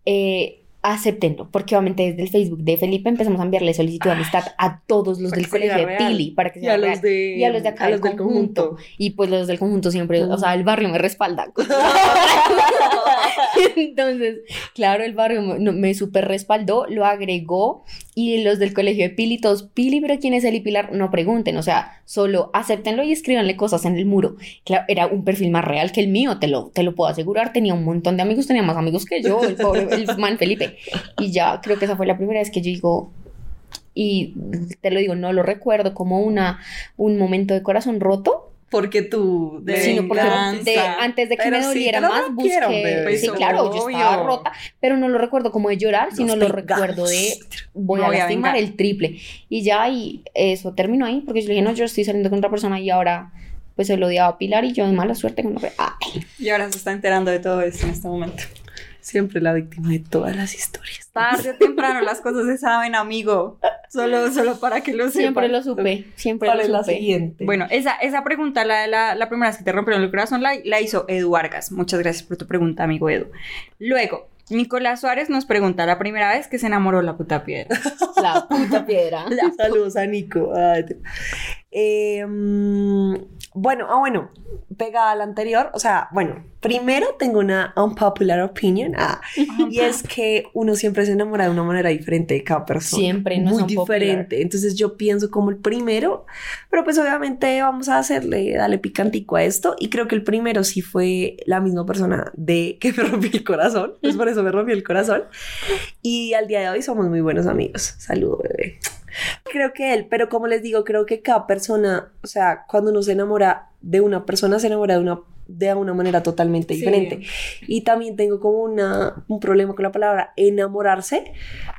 eh, acéptenlo, porque obviamente desde el Facebook de Felipe empezamos a enviarle solicitud de amistad a todos los del colegio de. Pili para que Y sea a real. los de, y a los de acá a del los del conjunto. Y pues los del conjunto siempre, o sea, el barrio me respalda. Entonces, claro, el barrio me, súper respaldó, lo agregó y los del colegio de Pili, todos, Pili, pero ¿quién es y Pilar? No pregunten, o sea, solo acéptenlo y escríbanle cosas en el muro. Claro, era un perfil más real que el mío, te lo, te lo puedo asegurar, tenía un montón de amigos, tenía más amigos que yo, el pobre, el man Felipe. Y ya creo que esa fue la primera vez que yo digo, y te lo digo, no lo recuerdo como una, un momento de corazón roto, Porque tú... De sino porque de- antes de que Pero me sí doliera te lo más, busqué. bebé. sí, Pues, claro, yo estaba obvio. rota, pero no lo recuerdo como de llorar, sino Nos lo recuerdo de voy Me a voy a lastimar vengar. el triple. Y ya, y eso terminó ahí, porque yo le dije, no, yo estoy saliendo con otra persona y ahora pues se lo odiaba a Pilar y yo de mala suerte con Ay, Y ahora se está enterando de todo esto en este momento. Siempre la víctima de todas las historias. Tarde o temprano las cosas se saben, amigo. Solo, solo para que lo sepan. siempre lo supe, siempre ¿Cuál lo es la supe. siguiente? Bueno, esa, esa pregunta, la, de la, la primera vez que te rompieron el corazón, la, la hizo Edu Vargas. Muchas gracias por tu pregunta, amigo Edu. Luego, Nicolás Suárez nos pregunta la primera vez que se enamoró la puta piedra. La puta piedra. Saludos a Nico. Eh, bueno, ah, bueno, pegada a la anterior, o sea, bueno, primero tengo una unpopular opinion, ah, y es que uno siempre se enamora de una manera diferente de cada persona. Siempre, no Muy popular. diferente. Entonces yo pienso como el primero, pero pues obviamente vamos a hacerle, darle picantico a esto, y creo que el primero sí fue la misma persona de que me rompió el corazón, pues por eso me rompió el corazón, y al día de hoy somos muy buenos amigos. Saludo, bebé. Creo que él, pero como les digo, creo que cada persona, o sea, cuando uno se enamora de una persona, se enamora de una, de una manera totalmente Sí. diferente. Y también tengo como una, un problema con la palabra enamorarse,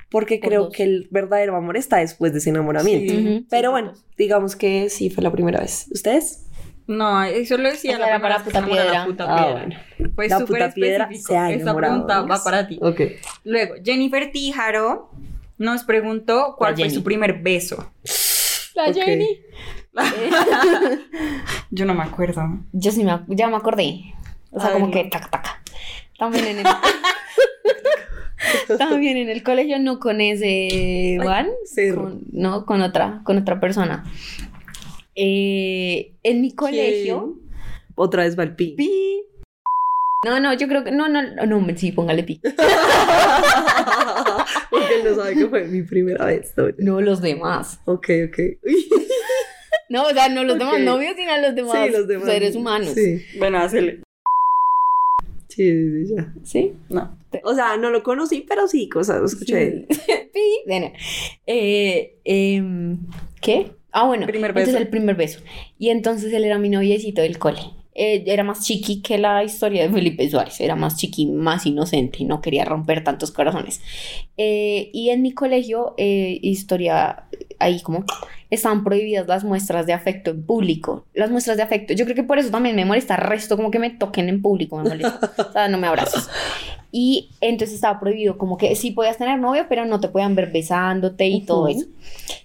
porque Por creo dos. que el verdadero amor está después de ese enamoramiento. Sí. Pero sí, bueno, digamos que sí fue la primera vez. ¿Ustedes? No, eso lo decía O la sea, primera para se puta enamoró la piedra. puta Ah, piedra. Fue La súper puta piedra específico. se ha Esa enamorado, pregunta va para ti. Ok. Luego, Jennifer Tíjaro nos preguntó cuál fue su primer beso. La. Jenny. Yo no me acuerdo. Yo sí me, ya me acordé. O sea, Ay, como no. que taca, taca. También en el... También en el colegio, no con ese Juan, con- no, con otra, con otra persona. Eh, en mi colegio... Otra vez va el pi. Pi. No, no, yo creo que... No, no, no, no, sí, póngale pi. Porque él no sabe que fue mi primera vez. No, No los demás. Ok, ok. No, o sea, no los demás novios, sino los demás, Sí, los demás. seres humanos. Sí, Bueno, hacele. sí, sí, sí, ya. ¿Sí? No. O sea, no lo conocí, pero sí, cosas, lo escuché. Pi. Bueno, eh, em, ¿Qué? Ah, bueno, Primer entonces beso. el primer beso. Y entonces él era mi noviecito del cole. Eh, era más chiqui que la historia de Felipe Suárez. Era más chiqui, más inocente. No quería romper tantos corazones. Eh, y en mi colegio, eh, historia, ahí como estaban prohibidas las muestras de afecto en público. Las muestras de afecto. Yo creo que por eso también me molesta resto, como que me toquen en público, me molesta. o sea, no me abraces. Y entonces estaba prohibido, como que sí podías tener novio, pero no te podían ver besándote y todo Ujú. eso.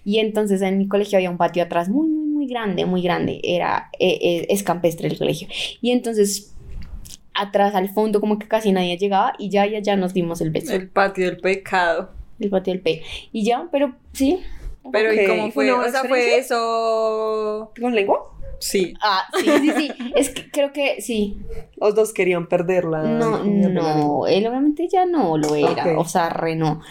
Y entonces en mi colegio había un patio atrás muy grande, muy grande. Era, eh, eh, es campestre el colegio. Y entonces atrás al fondo como que casi nadie llegaba y ya, ya, ya nos dimos el beso. El patio del pecado. El patio del P. Y ya, pero sí. Pero ¿y cómo ¿fue O sea, fue eso. ¿Con lengua? Sí. Ah, sí, sí, sí. Es que creo que sí. Los dos querían perderla. No, no, él obviamente ya no lo era, o sea, re no.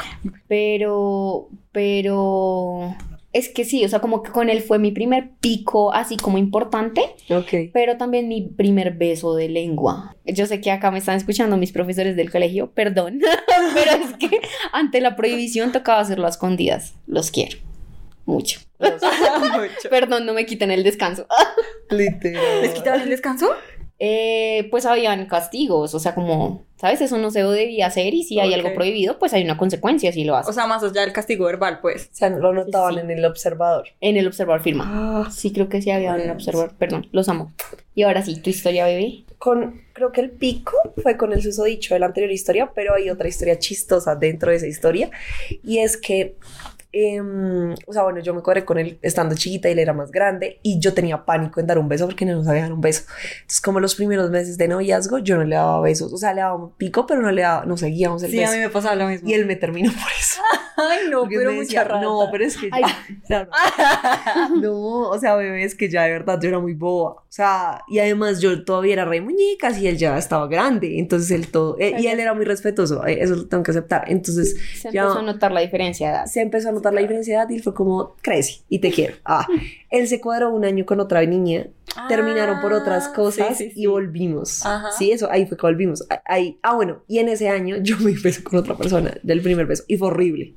Pero, pero, es que sí, o sea, como que con él fue mi primer pico así como importante, Ok. pero también mi primer beso de lengua. Yo sé que acá me están escuchando mis profesores del colegio, perdón, pero es que ante la prohibición tocaba hacerlo a escondidas. Los quiero mucho. Perdón, no me quiten el descanso. Literal. ¿Les quitaron el descanso? Eh, pues habían castigos, o sea, como, ¿sabes? Eso no se debía hacer y si hay algo prohibido, pues hay una consecuencia si lo haces. O sea, más allá del castigo verbal, pues. O sea, lo notaban Sí. en el observador. en el observador firma. Ah, Sí, creo que sí había en el observador, perdón, los amo. Y ahora sí, tu historia, bebé. con, creo que el pico fue con el susodicho de la anterior historia, pero hay otra historia chistosa dentro de esa historia. Y es que, em, o sea, bueno, yo me cuadré con él estando chiquita y él era más grande y yo tenía pánico en dar un beso porque no sabía dar un beso. Entonces, como los primeros meses de noviazgo, yo no le daba besos. O sea, le daba un pico, pero no le daba, no seguíamos el Sí, a beso. mí me pasaba lo mismo. Y él me terminó por eso. Ay, no, Porque pero mucha rata. no, pero es que ya. No, o sea, bebé, es que ya de verdad yo era muy boba. O sea, y además yo todavía era re muñecas y él ya estaba grande. Entonces él todo. eh, y él era muy respetuoso. eh, Eso lo tengo que aceptar. Entonces Se ya empezó a notar la diferencia de edad. se empezó a notar la diferencia de edad y fue como, crece y te quiero. Ah, él se cuadró un año con otra niña. Terminaron por otras Ah, cosas sí, sí, sí. y volvimos. Ajá. Sí, eso, ahí fue que volvimos. Ah, Ahí, ah, bueno, y en ese año yo me beso con otra persona del primer beso y fue horrible.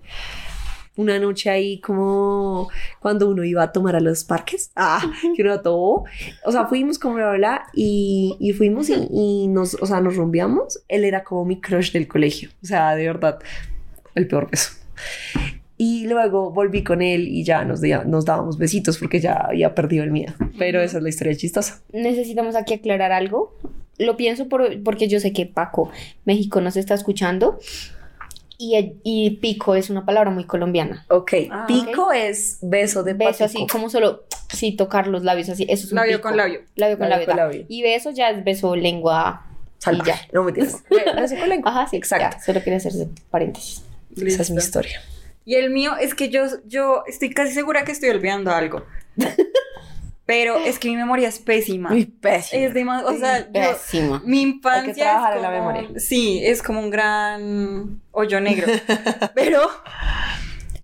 Una noche ahí como cuando uno iba a tomar a los parques, ah, que uno tomó, o sea, fuimos como bla, bla, bla, y, y fuimos y, y nos, o sea, nos rumbeamos. Él era como mi crush del colegio, o sea, de verdad, el peor beso. Y luego volví con él y ya nos, dia- nos dábamos besitos porque ya había perdido el miedo. Pero esa es la historia chistosa. Necesitamos aquí aclarar algo. Lo pienso por- porque yo sé que Paco, México, nos está escuchando. Y, y pico es una palabra muy colombiana. Ok, Ah, pico es beso de Beso así, como solo, sí, tocar los labios así. Eso es un Labio pico. con labio. Labio con Labio labio. con labio. Y beso ya es beso lengua. Salvaje. Y ya. No me tienes. Beso con lengua. Ajá, sí, Exacto. ya, solo quería hacer paréntesis. Esa es mi Listo. historia. Y el mío es que yo, yo estoy casi segura que estoy olvidando algo. Pero es que mi memoria es pésima. Muy pésimo. Es demasiado, o sea, yo, Pésima. mi infancia Hay que trabajar es en la como- memoria. Sí, es como un gran hoyo negro. Pero,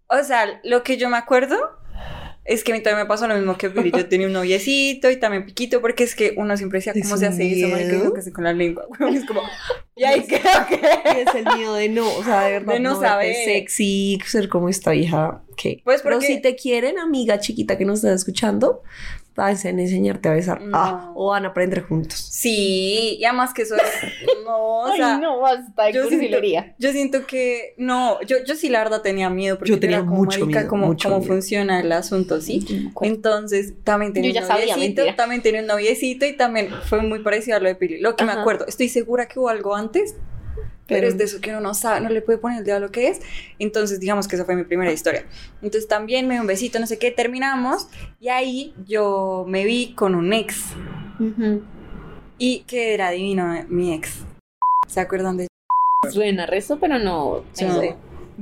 o sea, lo que yo me acuerdo es que a mí también me pasó lo mismo que Billy. Yo tenía un noviecito y también piquito, porque es que uno siempre decía, ¿cómo se hace eso, marica? miedo. Eso que hace con la lengua. Es como, y ahí creo que... Es el miedo de no, o sea, de verdad, De no verte saber. sexy, ser como esta hija. que Pues Pero porque- si te quieren, amiga chiquita que nos está escuchando, a enseñarte a besar. No. Ah, o van a aprender juntos. Sí, y además que eso es... No, o sea... Ay, no, basta de yo siento, cursilería. yo siento que no, yo, yo sí la verdad tenía miedo porque Yo tenía era como, mucho marica, miedo, cómo, mucho cómo miedo. funciona el asunto, ¿sí? Entonces también tenía Yo ya un sabía, noviecito, mentira. también tenía un noviecito y también fue muy parecido a lo de Pili. Lo que me Ajá. acuerdo, estoy segura que hubo algo antes, pero, es de eso que uno no sabe, no le puede poner el dedo a lo que es. Entonces digamos que esa fue mi primera historia. Entonces también me dio un besito, no sé qué, terminamos y ahí yo me vi con un ex Ujú. y que era divino eh, mi ex. ¿Se acuerdan de Suena resto, pero no. Sí, no. sí.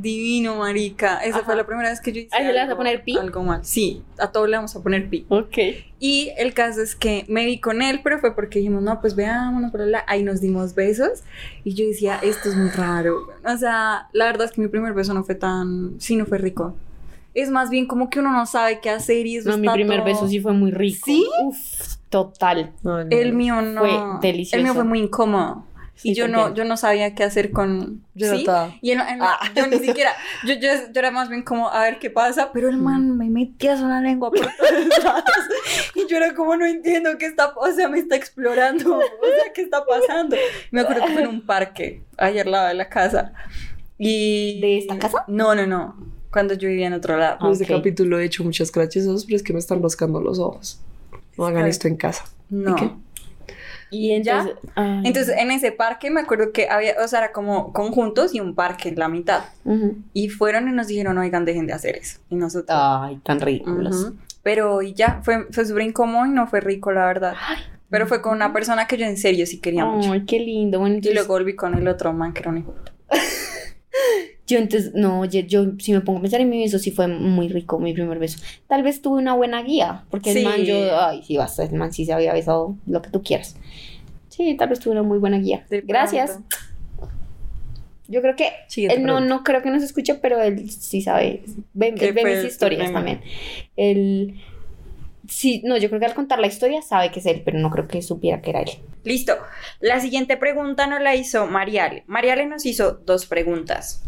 Divino, marica. Esa Ajá. fue la primera vez que yo hice. ¿A ese le vas a algo- poner pi? Algo mal. Sí, a todos le vamos a poner pi. Ok. Y el caso es que me vi con él, pero fue porque dijimos, no, pues veámonos, bla, bla, bla. Ahí nos dimos besos. Y yo decía, esto es muy raro. O sea, la verdad es que mi primer beso no fue tan. Sí, no fue rico. Es más bien como que uno no sabe qué hacer y eso No, mi está primer todo- beso sí fue muy rico. ¿Sí? Uf, total. No, no. El mío no. Fue delicioso. El mío fue muy incómodo. Sí, y yo no, entiendo. yo no sabía qué hacer con. Yo no ¿sí? estaba. Y en- en la- yo ni siquiera, yo, yo, yo era más bien como, a ver qué pasa, pero el man me metía la lengua por todos lados. Y yo era como, no entiendo qué está, o sea, me está explorando, o sea, qué está pasando. Me acuerdo que fue en un parque, ahí al lado de la casa. Y... ¿De esta casa? No, no, no, cuando yo vivía en otro lado. En este Ok. capítulo he hecho muchas crachesas, pero es que me están rascando los ojos. No hagan esto en casa. No. ¿Y? Y ¿Ya? entonces. ay. Entonces, en ese parque me acuerdo que había, o sea, era como conjuntos y un parque en la mitad. Ujú. Y fueron y nos dijeron, oigan, dejen de hacer eso. Y nosotros... Ay, tan ridículos. Ujú. Pero y ya, fue, fue súper incómodo y no fue rico, la verdad. Pero fue con una persona que yo en serio sí quería mucho. Ay, qué lindo. Bueno, Y entonces, luego volví con el otro man que era un. Yo entonces, no, yo, yo si me pongo a pensar en mi beso, sí fue muy rico mi primer beso. Tal vez tuve una buena guía, porque el man yo, ay, sí, basta, el man sí se había besado lo que tú quieras. Sí, tal vez tuve una muy buena guía. De Gracias. pronto. Yo creo que él no, no creo que nos escuche, pero él sí sabe. Ve, ¿Qué él ve mis historias también. Él sí, no, yo creo que al contar la historia sabe que es él, pero no creo que supiera que era él. Listo. La siguiente pregunta nos la hizo Mariale. Mariale nos hizo dos preguntas.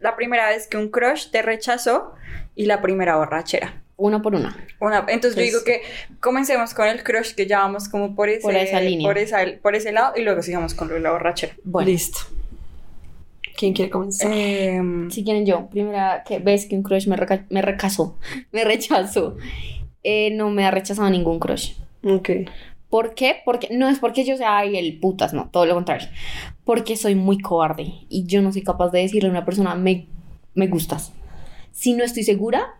La primera vez que un crush te rechazó y la primera borrachera. Una por una. Una, entonces yo digo que comencemos con el crush que ya vamos como por ese, Por esa línea. Por, esa- por ese lado y luego sigamos con la borrachera. Bueno, Listo. ¿Quién quiere comenzar? Em, si quieren yo, primera que ves que un crush me, reca- me recasó, me rechazó. Eh, no me ha rechazado ningún crush. Ok. ¿Por qué? Porque no es porque yo sea ay, el putas, no, todo lo contrario. Porque soy muy cobarde y yo no soy capaz de decirle a una persona me, me gustas. Si no estoy segura,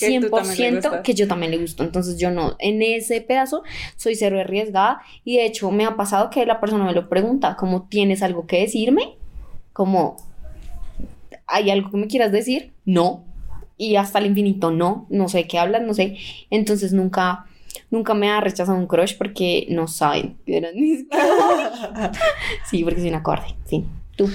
Que tú también le 100% gustas. que yo también le gusto. Entonces yo no, en ese pedazo soy cero arriesgada y de hecho me ha pasado que la persona me lo pregunta, como tienes algo que decirme, como hay algo que me quieras decir, no. Y hasta el infinito, no, no sé qué hablas, no sé. Entonces nunca, nunca me ha rechazado un crush porque no saben que eran mis Sí, porque soy una cobarde. Fin. Tú.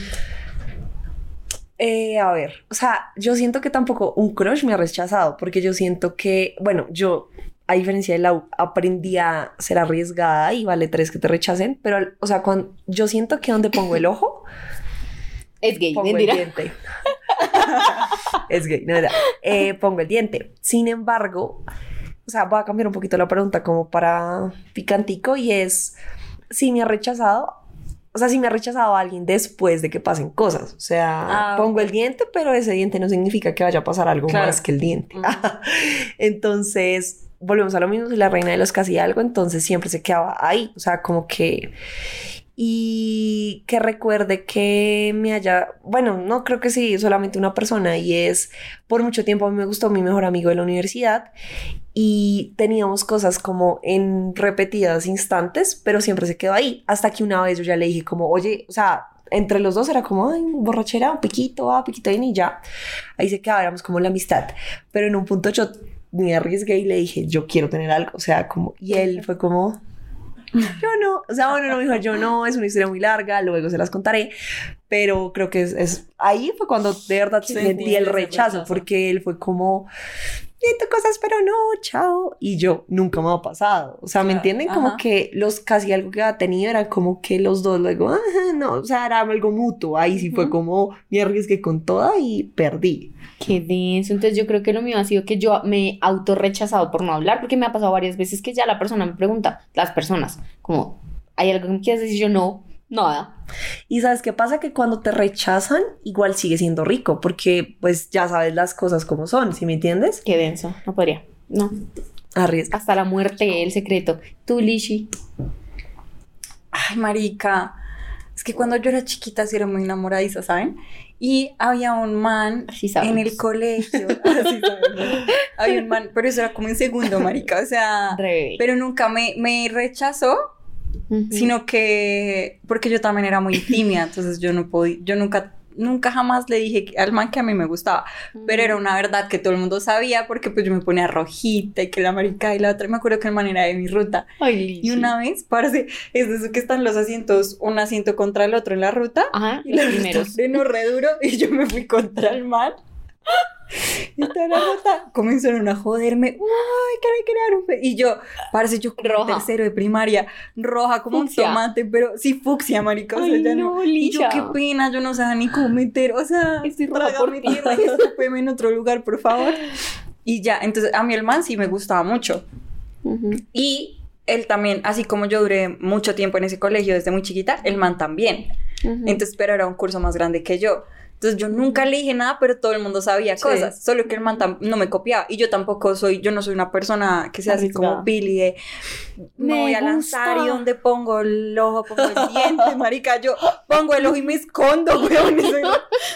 Eh, a ver, o sea, yo siento que tampoco un crush me ha rechazado, porque yo siento que, bueno, yo, a diferencia de la aprendí a ser arriesgada y vale tres que te rechacen, pero, o sea, cuando, yo siento que donde pongo el ojo, Es gay, pongo mentira. el diente. es gay, no verdad. Eh, pongo el diente. Sin embargo, o sea, voy a cambiar un poquito la pregunta como para picantico y es, si me ha rechazado, o sea, si me ha rechazado a alguien después de que pasen cosas. O sea, Ah, pongo el diente, pero ese diente no significa que vaya a pasar algo Claro. más que el diente. Entonces, volvemos a lo mismo, soy la reina de los casi algo, entonces siempre se quedaba ahí. O sea, como que... Y que recuerde que me haya, bueno, no creo que sí, solamente una persona y es, por mucho tiempo a mí me gustó mi mejor amigo de la universidad y teníamos cosas como en repetidas instantes, pero siempre se quedó ahí, hasta que una vez yo ya le dije como, oye, o sea, entre los dos era como, ay, borrachera, un piquito, ah, piquito y ya, ahí se quedaba, éramos como la amistad, pero en un punto yo me arriesgué y le dije, yo quiero tener algo, o sea, como, y él fue como, yo no, o sea, bueno, no me dijo yo no, es una historia muy larga, luego se las contaré, pero creo que es, es- ahí fue cuando de verdad Sentí sentí el rechazo. porque él fue como, siento cosas, pero no, chao, y yo nunca me ha pasado, o sea, ¿me entienden? Como ajá. que los casi algo que había tenido era como que los dos luego, "Ajá, no, o sea, era algo mutuo, ahí sí fue como, me arriesgué con toda y perdí. Qué denso. Entonces yo creo que lo mío ha sido que yo me he autorrechazado por no hablar, porque me ha pasado varias veces que ya la persona me pregunta, las personas, como, ¿hay algo que me quieras decir? Yo no, nada. Y sabes qué pasa que cuando te rechazan, igual sigue siendo rico, porque pues ya sabes las cosas como son, ¿sí me entiendes? Qué denso. No podría. No. Arriesga. Hasta la muerte, el secreto. Tú, Lishi. Ay, marica. Es que cuando yo era chiquita sí era muy enamoradiza, ¿saben? Y había un man Sí en el colegio. Así. Había un man, pero eso era como en segundo, marica. O sea, Re pero nunca me, me rechazó, Sino que porque yo también era muy tímida, entonces yo no podía, yo nunca, nunca jamás le dije al man que a mí me gustaba, pero era una verdad que todo el mundo sabía porque pues yo me ponía rojita y que la marica y la otra, me acuerdo que el man era de mi ruta. Ay. Y una vez, parce, es de eso que están los asientos, un asiento contra el otro en la ruta. Ajá, Y los la ruta primeros. freno re duro y yo me fui contra el mar. Y toda la ruta comenzaron a joderme. ¡Ay, que me crearon! fe-". Y yo, parece yo como Roja. tercero de primaria, roja como Fucsia. un tomate, pero sí fucsia, marica. O sea, Ay, ya no. no, Y yo, qué pena, yo no sabía ni cómo meter. O sea, Estoy roja por ti. tierra en otro lugar, por favor. Y ya, entonces a mí el man sí me gustaba mucho. Ujú. Y él también, así como yo duré mucho tiempo en ese colegio desde muy chiquita, el man también. Ujú. Entonces, pero era un curso más grande que yo. Entonces yo nunca le dije nada, pero todo el mundo sabía Sí. cosas. Solo que el man no me copiaba. Y yo tampoco soy, yo no soy una persona que sea así como Billy de me, Me voy a lanzar gusta. y donde pongo el ojo, pongo el diente, marica. Yo pongo el ojo y me escondo, weón.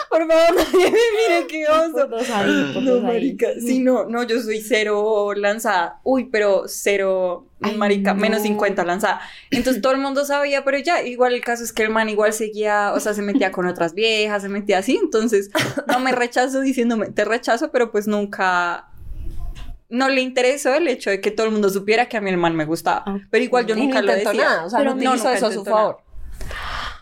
Por favor, nadie me mire qué oso. ahí, No, ahí. marica. Sí, no, no, yo soy cero lanzada. Uy, pero cero, Ay, marica, no. menos 50 lanzada. Entonces todo el mundo sabía, pero ya, igual el caso es que el man igual seguía, o sea, se metía con otras viejas, se metía así. Entonces, no me rechazo diciéndome, te rechazo, pero pues nunca... No le interesó el hecho de que todo el mundo supiera que a mí el man me gustaba. Ah. Pero igual yo Y no nunca lo decía. nada, o sea, Pero no nunca eso a su favor.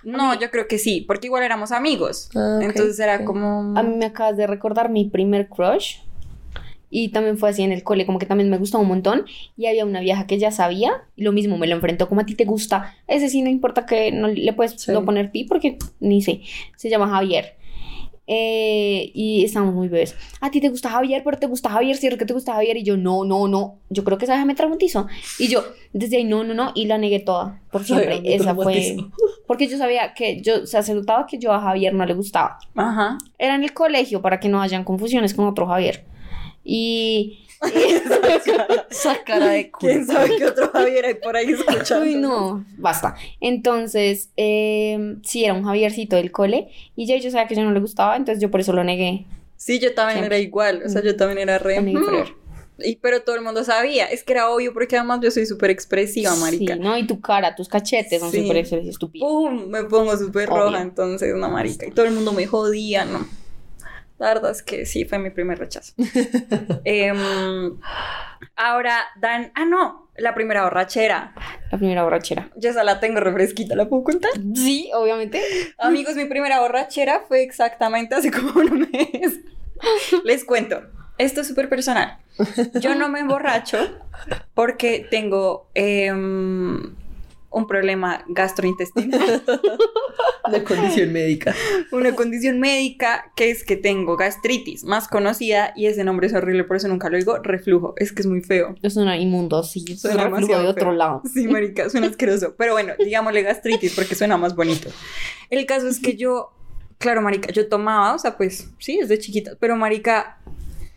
No, yo creo que sí, porque igual éramos amigos. Ah, Entonces era como... A mí me acabas de recordar mi primer crush. Y también fue así en el cole, como que también me gustó un montón. Y había una vieja que ya sabía, y lo mismo me lo enfrentó, como a ti te gusta. Ese sí no importa que no le puedes Sí. no poner pi, porque ni sé. Se llama Javier. Eh, y estábamos muy bebés. A ti te gusta Javier, pero te gusta Javier, ¿cierto que te gusta Javier? Y yo, no, no, no. Yo creo que esa vieja me traumatizó. Y yo, desde ahí, no, no, no. Y la negué toda, por siempre. Esa fue. Porque yo sabía que yo, o sea, se notaba que yo a Javier no le gustaba Ajá. era en el colegio para que no hayan confusiones con otro Javier. Y. Esa cara de culo. ¿Quién sabe qué otro Javier hay por ahí escuchando? Uy, no, basta. Entonces, eh, sí, era un Javiercito del cole. Y ya yo sabía que yo no le gustaba, entonces yo por eso lo negué. Sí, yo también Siempre. era igual, o sea, yo también era re... Y, pero todo el mundo sabía, es que era obvio porque además yo soy súper expresiva, marica. Sí, ¿no? Y tu cara, tus cachetes son Sí. súper expresivos, estúpidos. ¡Pum! Me pongo súper roja, entonces, no, marica. Y todo el mundo me jodía, ¿no? La verdad es que sí, fue mi primer rechazo. Em, ahora, Dan... Ah, no, la primera borrachera. La primera borrachera. Yo esa la tengo refresquita, ¿la puedo contar? Sí, obviamente. Amigos, mi primera borrachera fue exactamente hace como un mes. Les cuento. Esto es súper personal. Yo no me emborracho porque tengo em, un problema gastrointestinal, Una condición médica. una condición médica que es que tengo gastritis, más conocida, y ese nombre es horrible, por eso nunca lo digo, reflujo. Es que es muy feo. Es una inmundo, sí. Suena reflujo de otro feo. lado. Sí, marica, suena asqueroso. Pero bueno, digámosle gastritis porque suena más bonito. El caso es que yo, claro, marica, yo tomaba, o sea, pues sí, desde chiquita, pero marica,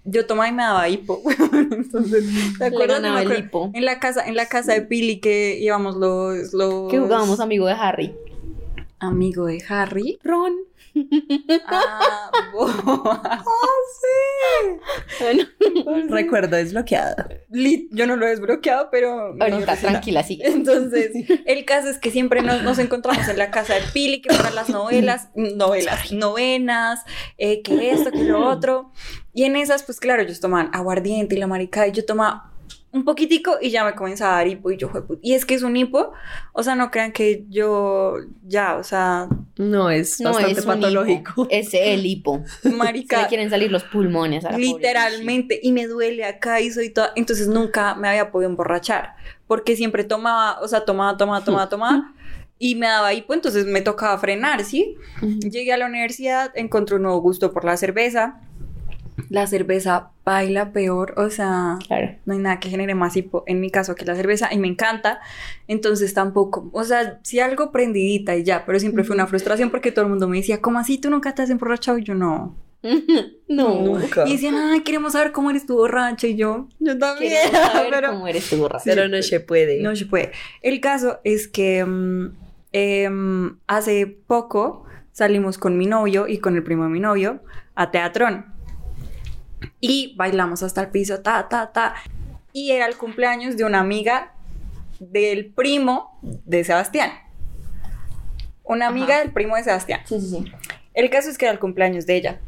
yo tomaba y me daba hipo. Entonces, ¿te acuerdas? No me hipo. En la casa, en la casa de Pili que íbamos los, los Que jugábamos amigo de Harry. amigo de Harry. Ron. Ah, bo- Recuerdo desbloqueado. Yo no lo he desbloqueado, pero Ahorita, impresiona. tranquila, sigue. Entonces, el caso es que siempre nos, nos encontramos en la casa de Pili, que para las novelas, novelas, novenas, eh, que esto, que lo otro. Y en esas, pues claro, ellos tomaban aguardiente y la marica, y yo tomaba un poquitico y ya me comenzaba a dar hipo y yo, "Jue- y es que es un hipo, o sea, no crean que yo ya, o sea, No, es No bastante es patológico. hipo, Es el hipo. Se marica. le quieren salir los pulmones a la pobre Literalmente, y me duele acá y soy toda. Entonces nunca me había podido emborrachar, porque siempre tomaba, o sea, tomaba, tomaba, tomaba, tomaba, y me daba hipo, entonces me tocaba frenar, ¿sí? Llegué a la universidad, encontré un nuevo gusto por la cerveza. La cerveza baila peor, o sea, Claro. no hay nada que genere más hipo en mi caso que la cerveza y me encanta. Entonces tampoco, o sea, sí algo prendidita y ya, pero siempre fue una frustración porque todo el mundo me decía, ¿cómo así tú nunca te has emborrachado? Y yo no. No. Nunca. Y decían, ay, queremos saber cómo eres tu borracha. Y yo, yo también. Queremos saber pero cómo eres tu borracho. Pero no se puede. no se puede. El caso es que mm, em, hace poco salimos con mi novio y con el primo de mi novio a Teatrón. Y bailamos hasta el piso, ta, ta, ta. Y era el cumpleaños de una amiga del primo de Sebastián. Una amiga Ajá. del primo de Sebastián. Sí, sí, sí. El caso es que era el cumpleaños de ella.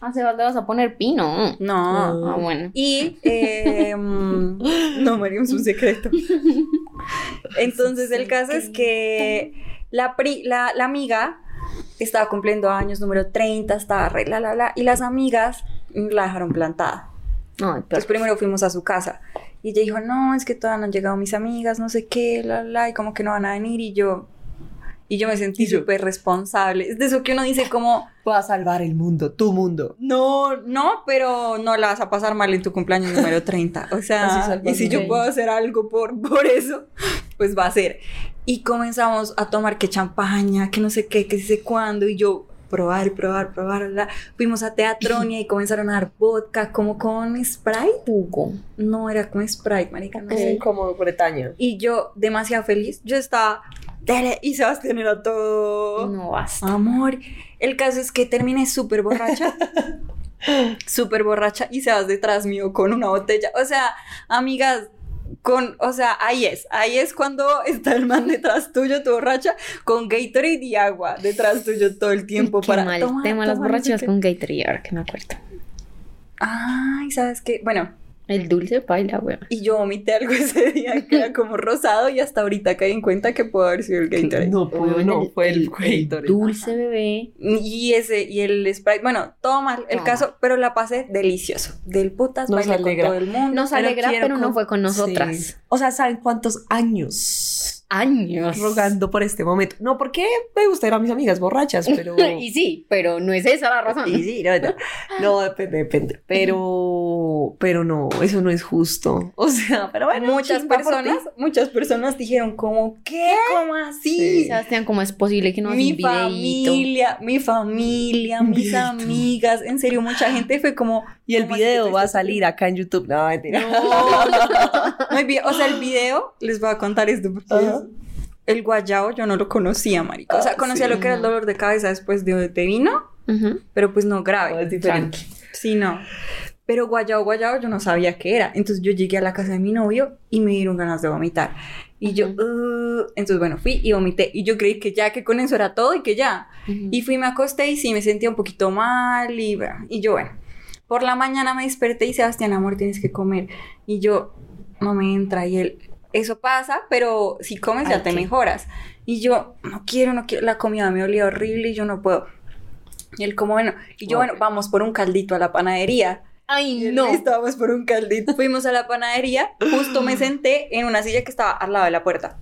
Ah, Sebas, le vas a poner pino. No. Ah, bueno. Y eh, mm, no, María, es un secreto. Entonces el caso es que la, pri- la, la amiga estaba cumpliendo años, número 30, estaba re la la la, y las amigas la dejaron plantada. Ay, Entonces primero fuimos a su casa y ella dijo, no, es que todavía no han llegado mis amigas, no sé qué, la la, y como que no van a venir y yo... Y yo me sentí súper responsable. Es de eso que uno dice como, Va a salvar el mundo, tu mundo. no, no, pero no la vas a pasar mal en tu cumpleaños número 30. O sea, y si yo puedo hacer algo por, por eso, pues va a ser. Y comenzamos a tomar que champaña, que no sé qué, que sé cuándo, y yo probar, probar, probar, bla. Fuimos a Teatronia y comenzaron a dar vodka como con Sprite. jugo. No era con Sprite, marica, no sé. Como Bretaña. Y yo demasiado feliz. Yo estaba, dale, y Sebastián era todo... No basta. Amor, el caso es que terminé súper borracha. súper borracha y se vas detrás mío con una botella. O sea, amigas, con, o sea, ahí es, ahí es cuando está el man detrás tuyo, tu borracha, con Gatorade y agua detrás tuyo todo el tiempo Qué para mal tomar, tema las borrachas con Gatorade, ahora que me acuerdo. Ay, ¿sabes qué? Bueno, El dulce baila, weón. y yo vomité algo ese día que era como rosado y hasta ahorita caí en cuenta que pudo haber sido el Gatorade. No, pues, no, fue el Gatorade. dulce bebé. Y ese, y el Sprite, bueno, todo mal el Ah. caso, pero la pasé delicioso. Del putas, Nos bailé con alegra. todo el mundo. Nos Pero alegra, pero no fue con nosotras. Sí. O sea, ¿saben cuántos años Años. rogando por este momento? No, porque me gusta ir a mis amigas borrachas, pero... y sí, pero no es esa la razón. Y sí, no, no, no, depende, depende. Pero, pero no, eso no es justo. O sea, pero bueno, muchas personas, muchas personas dijeron como, ¿qué? ¿Cómo así? Sí. Sebastián, ¿cómo es posible que no mi familia, mi familia, mis amigas, en serio, mucha gente fue como... Y el ¿cómo así que video va a salir acá en YouTube. No, mentira. No, video- o sea, el video, les voy a contar esto porque el guayao yo no lo conocía, marica. O sea, Ah, conocía sí. lo que era el dolor de cabeza después de, de vino, pero pues no grave. No, es diferente. Sí, no. Pero guayao, guayao, yo no sabía qué era. Entonces yo llegué a la casa de mi novio y me dieron ganas de vomitar. Y yo, "Uh", entonces bueno, fui y vomité. Y yo creí que ya, que con eso era todo y que ya. Y fui, me acosté y sí, me sentía un poquito mal y, bueno, y yo, bueno. Por la mañana me desperté y Sebastián, amor, tienes que comer. Y yo, no me entra. Y él, eso pasa, pero si comes ya Ay, te ¿qué? mejoras. Y yo, no quiero, no quiero. La comida me olía horrible y yo no puedo. Y él, como bueno. Y yo, bueno, vamos por un caldito a la panadería. Ay, él, no. "Listo, vamos por un caldito. Fuimos a la panadería. Justo me senté en una silla que estaba al lado de la puerta.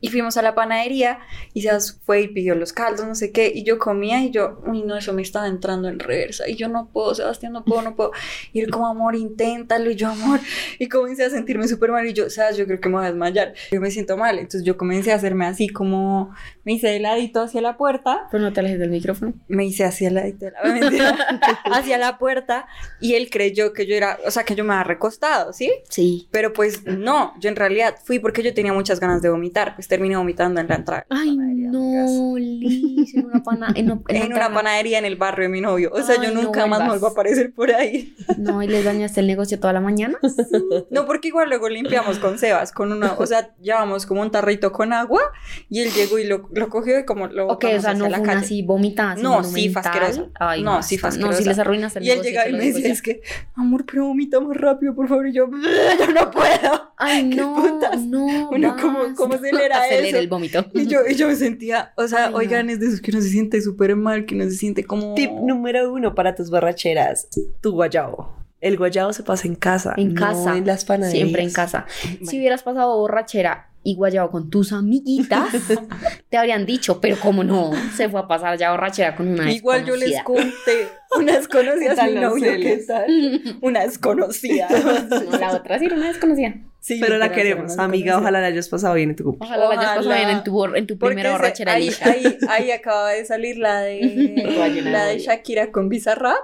Y fuimos a la panadería y se fue y pidió los caldos, no sé qué. Y yo comía y yo, uy, no, eso me estaba entrando en reversa. Y yo no puedo, Sebastián, no puedo, no puedo. Y él como, amor, inténtalo. Y yo, amor. Y comencé a sentirme súper mal. Y yo, sabes, yo creo que me voy a desmayar. Yo me siento mal. Entonces yo comencé a hacerme así como, me hice de ladito hacia la puerta. Pero no te alejes del micrófono. Me hice hacia el ladito de la hacia la puerta. Y él creyó que yo era, o sea, que yo me había recostado, ¿sí? Sí. Pero pues no, yo en realidad fui porque yo tenía muchas ganas de vomitar, pues terminé vomitando en la entrada. Ay, no, Liz, en una pana... En, una- En una panadería en el barrio de mi novio. O sea, yo no nunca más me vuelvo a aparecer por ahí. No, y les dañaste el negocio toda la mañana. No, porque igual luego limpiamos con Sebas, con una, o sea, llevamos como un tarrito con agua y él llegó y lo, lo cogió y como lo Ok, o sea, no la fue una así No, sí, fue monumental. asquerosa. Ay, No, sí, basta. No, si les arruinas el Y él negocio, llega te y lo me dice, es que, amor, pero vomita más rápido, por favor. Y yo, yo no puedo. Ay, ¿Qué no, no. Uno, ¿cómo- cómo acelera Acelera eso? el vómito. Y yo, y yo me sentía, o sea, Ay, no. oigan, es de esos que uno se siente súper mal, que uno se siente como... Tip número uno para tus borracheras: tu guayabo. El guayabo se pasa en casa. En no casa. en las panaderías. Siempre en casa. Si hubieras pasado borrachera y guayabo con tus amiguitas, te habrían dicho, pero como no, se fue a pasar ya borrachera con una Igual yo les desconocida. conté, unas conocidas, ¿Qué tal mi novio, ¿qué tal? Unas conocidas. No, la otra sí era una desconocida. Sí, Pero la queremos, amiga. Ojalá la hayas pasado bien en tu cumpleaños. Ojalá, la hayas pasado bien en tu, en tu primera ese- borrachera. ahí, ahí, ahí acaba de salir la de la de. Shakira con Bizarrap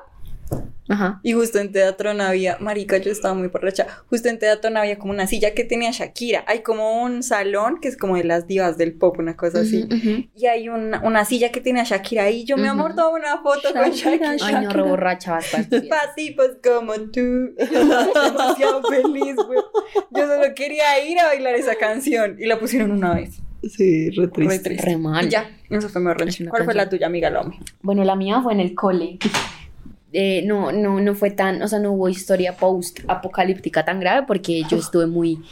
Ajá. y justo en Teatro había, marica, yo estaba muy borracha, justo en Teatro había como una silla que tenía Shakira, hay como un salón que es como de las divas del pop, una cosa así, y hay una, una silla que tiene a Shakira ahí, yo mi Ujú. amor una foto con Shakira, Shakira. Ay, no, re borracha bastante. Pa' tipos como tú. Yo estaba demasiado feliz, güey. Yo solo quería ir a bailar esa canción. Y la pusieron una vez. Sí, re triste. Re triste. Re mal. Y ya, eso fue mi ¿Cuál fue la tuya, amiga Lome? Bueno, la mía fue en el cole. Eh, no, no, no fue tan, o sea, no hubo historia post-apocalíptica tan grave porque yo estuve muy,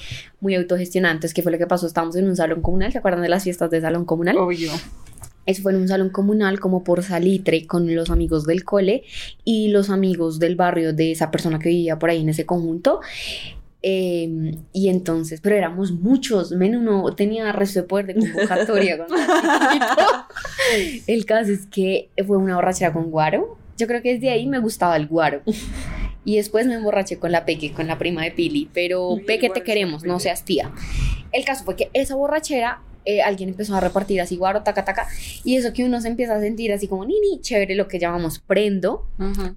muy autogestionada. Entonces, ¿qué fue lo que pasó? Estábamos en un salón comunal, ¿se acuerdan de las fiestas de salón comunal? Obvio. Eso fue en un salón comunal como por salitre con los amigos del cole y los amigos del barrio de esa persona que vivía por ahí en ese conjunto. Eh, y entonces, pero éramos muchos, menos uno tenía resto de poder de convocatoria. cuando era chiquito. El caso es que fue una borrachera con guaro. Yo creo que desde ahí me gustaba el guaro. Y después me emborraché con la Peque, con la prima de Pili. Pero Uy, Peque, te queremos, no seas tía. El caso fue que esa borrachera, eh, alguien empezó a repartir así guaro, taca, taca. Y eso que uno se empieza a sentir así como, ni, ni, chévere, lo que llamamos prendo.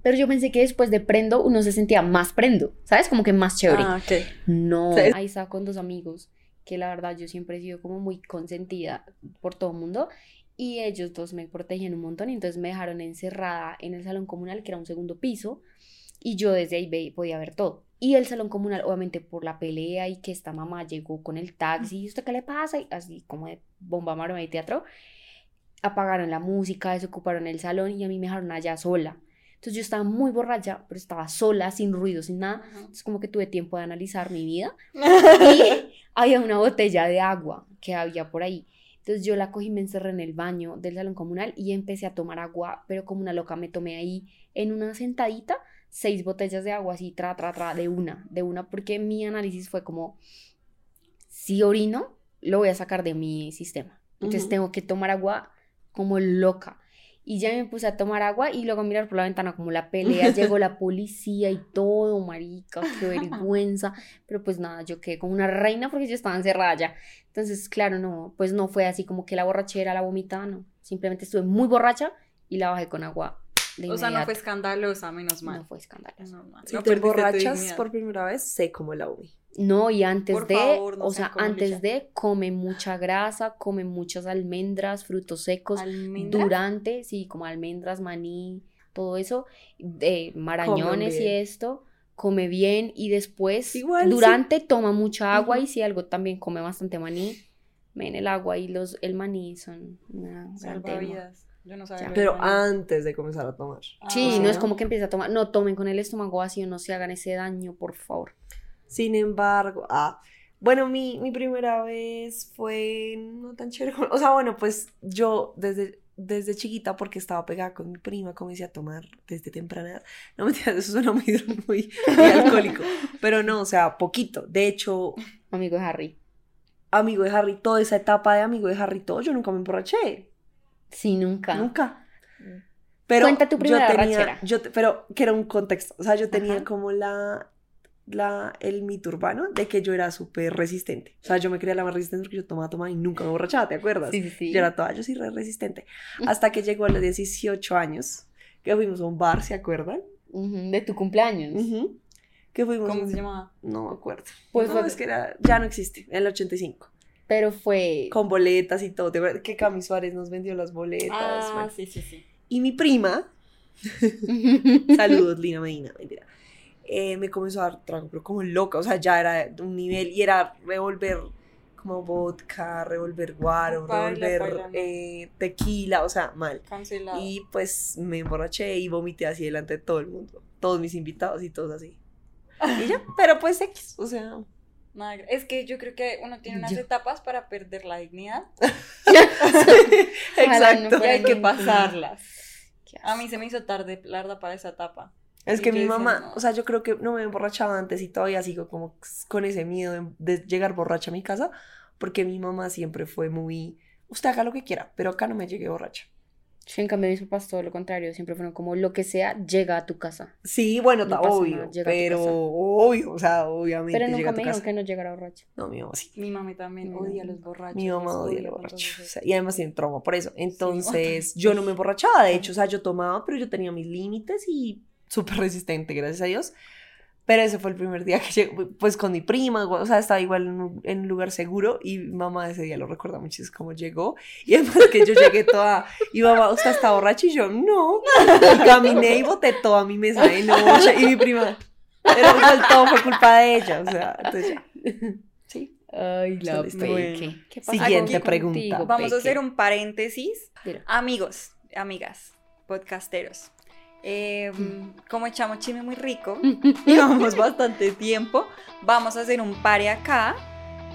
Pero yo pensé que después de prendo uno se sentía más prendo, ¿sabes? Como que más chévere. Ah, ok. No, ahí estaba con dos amigos que la verdad yo siempre he sido como muy consentida por todo el mundo y ellos dos me protegían un montón y entonces me dejaron encerrada en el salón comunal que era un segundo piso y yo desde ahí podía ver todo. Y el salón comunal, obviamente por la pelea y que esta mamá llegó con el taxi, ¿y usted qué le pasa? Y así como de bomba maroma de teatro, apagaron la música, desocuparon el salón y a mí me dejaron allá sola. Entonces yo estaba muy borracha, pero estaba sola, sin ruido, sin nada. Entonces como que tuve tiempo de analizar mi vida. Y había una botella de agua que había por ahí. Entonces yo la cogí y me encerré en el baño del salón comunal y empecé a tomar agua, pero como una loca me tomé ahí en una sentadita seis botellas de agua así, tra, tra, tra, de una, de una, porque mi análisis fue como, si orino, lo voy a sacar de mi sistema. Entonces tengo que tomar agua como loca. Y ya me puse a tomar agua y luego a mirar por la ventana como la pelea, llegó la policía y todo, marica, qué vergüenza. Pero pues nada, yo quedé como una reina porque yo estaba encerrada ya. Entonces, claro, no, pues no fue así como que la borrachera, la vomitada, no. Simplemente estuve muy borracha y la bajé con agua O sea, no fue escandalosa, menos mal. No fue escandaloso. No, mal. Si No te emborrachas por primera vez, sé como la umi. No, y antes Por de, favor, no o sea, antes de, come mucha grasa, come muchas almendras, frutos secos. ¿Almendras? Durante, sí, como almendras, maní, todo eso, eh, marañones y esto, come bien y después, Igual, sí. durante, toma mucha agua y si algo también come bastante maní. Ven, el agua y los, el maní son una. Salvavidas. Yo no sabía. Pero antes de comenzar a tomar. Sí, Ah. no es como que empiece a tomar, no tomen con el estómago vacío, no se hagan ese daño, por favor. Sin embargo, ah, bueno, mi, mi primera vez fue no tan chévere. O sea, bueno, pues yo desde, desde chiquita, porque estaba pegada con mi prima, comencé a tomar desde temprana edad. No me entiendes, eso suena muy, muy, muy alcohólico. Pero no, o sea, poquito. De hecho, Amigo de Harry. amigo de Harry, toda esa etapa de amigo de Harry, todo, yo nunca me emborraché. Sí, nunca. Nunca. Pero Cuenta tu yo primera tenía, borrachera. yo pero que era un contexto. O sea, yo tenía Ajá. como la, la, el mito urbano de que yo era súper resistente. O sea, yo me creía la más resistente porque yo tomaba, tomaba y nunca me borrachaba, ¿te acuerdas? Sí, sí, sí. Yo era toda, yo sí re resistente. Hasta que llegó a los 18 años, que fuimos a un bar, ¿se acuerdan? De tu cumpleaños. Que fuimos ¿Cómo un- se llamaba? No me acuerdo. Pues no, fue- es que era, ya no existe, en el 85. Pero fue. Con boletas y todo. Que Cami Suárez nos vendió las boletas. Ah, bueno. sí, sí, sí. Y mi prima, Saludos, Lina Medina, mentira. Eh, me comenzó a dar trago, pero como loca, o sea, ya era un nivel y era revolver como vodka, revolver guaro, Baila, revolver eh, tequila, o sea, mal. Cancelado. Y pues me emborraché y vomité así delante de todo el mundo, todos mis invitados y todos así. Y ya, pero pues X, o sea, Nada, es que yo creo que uno tiene unas Yo- etapas para perder la dignidad no exacto. y hay que pasarlas. A mí se me hizo tarde, la verdad, para esa etapa. Es que mi decía, mamá, no. o sea, yo creo que no me emborrachaba antes y todavía sigo como con ese miedo de, de llegar borracha a mi casa, porque mi mamá siempre fue muy, usted haga lo que quiera, pero acá no me llegué borracha. Sí, en cambio mis papás todo lo contrario, siempre fueron como lo que sea, llega a tu casa. Sí, bueno, No está pasa obvio, nada, llega a tu pero casa. obvio, o sea, obviamente Pero nunca me dijeron que no llegara borracho. No, mi mamá sí. Mi mamá también Mm. odia a los borrachos. Mi mamá odia a los borrachos. o sea, y además tiene trauma por eso. Entonces, yo no me emborrachaba, de hecho, o sea, yo tomaba, pero yo tenía mis límites y súper resistente, gracias a Dios. Pero ese fue el primer día que llegué, pues con mi prima, o sea, estaba igual en un, en un lugar seguro y mamá ese día lo recuerda mucho, es como llegó. Y además que yo llegué toda, y mamá, ¿usted está borracha? Y yo, no. Y caminé y boté toda mi mesa de noche y mi prima, pero todo fue culpa de ella, o sea, entonces ya. Sí. Ay, la peque. ¿Qué pasa Siguiente contigo, pregunta. Vamos a peque? hacer un paréntesis. Mira. Amigos, amigas, podcasteros. Eh, Mm. como echamos chisme muy rico, llevamos bastante tiempo, vamos a hacer un pare acá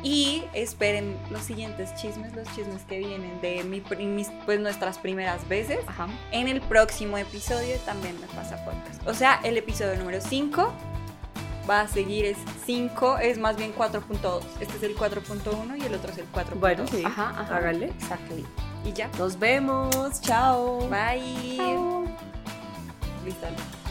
y esperen los siguientes chismes, los chismes que vienen de mi, mis- pues, nuestras primeras veces. Ajá. En el próximo episodio también me pasa podcast. O sea, el episodio número 5 va a seguir, es 5, es más bien 4.2. Este es el 4.1 y el otro es el 4.2. Bueno, sí. Ajá, ajá. Hágale. Exactly. Y ya. Nos vemos. Chao. Bye. Chao. Listo.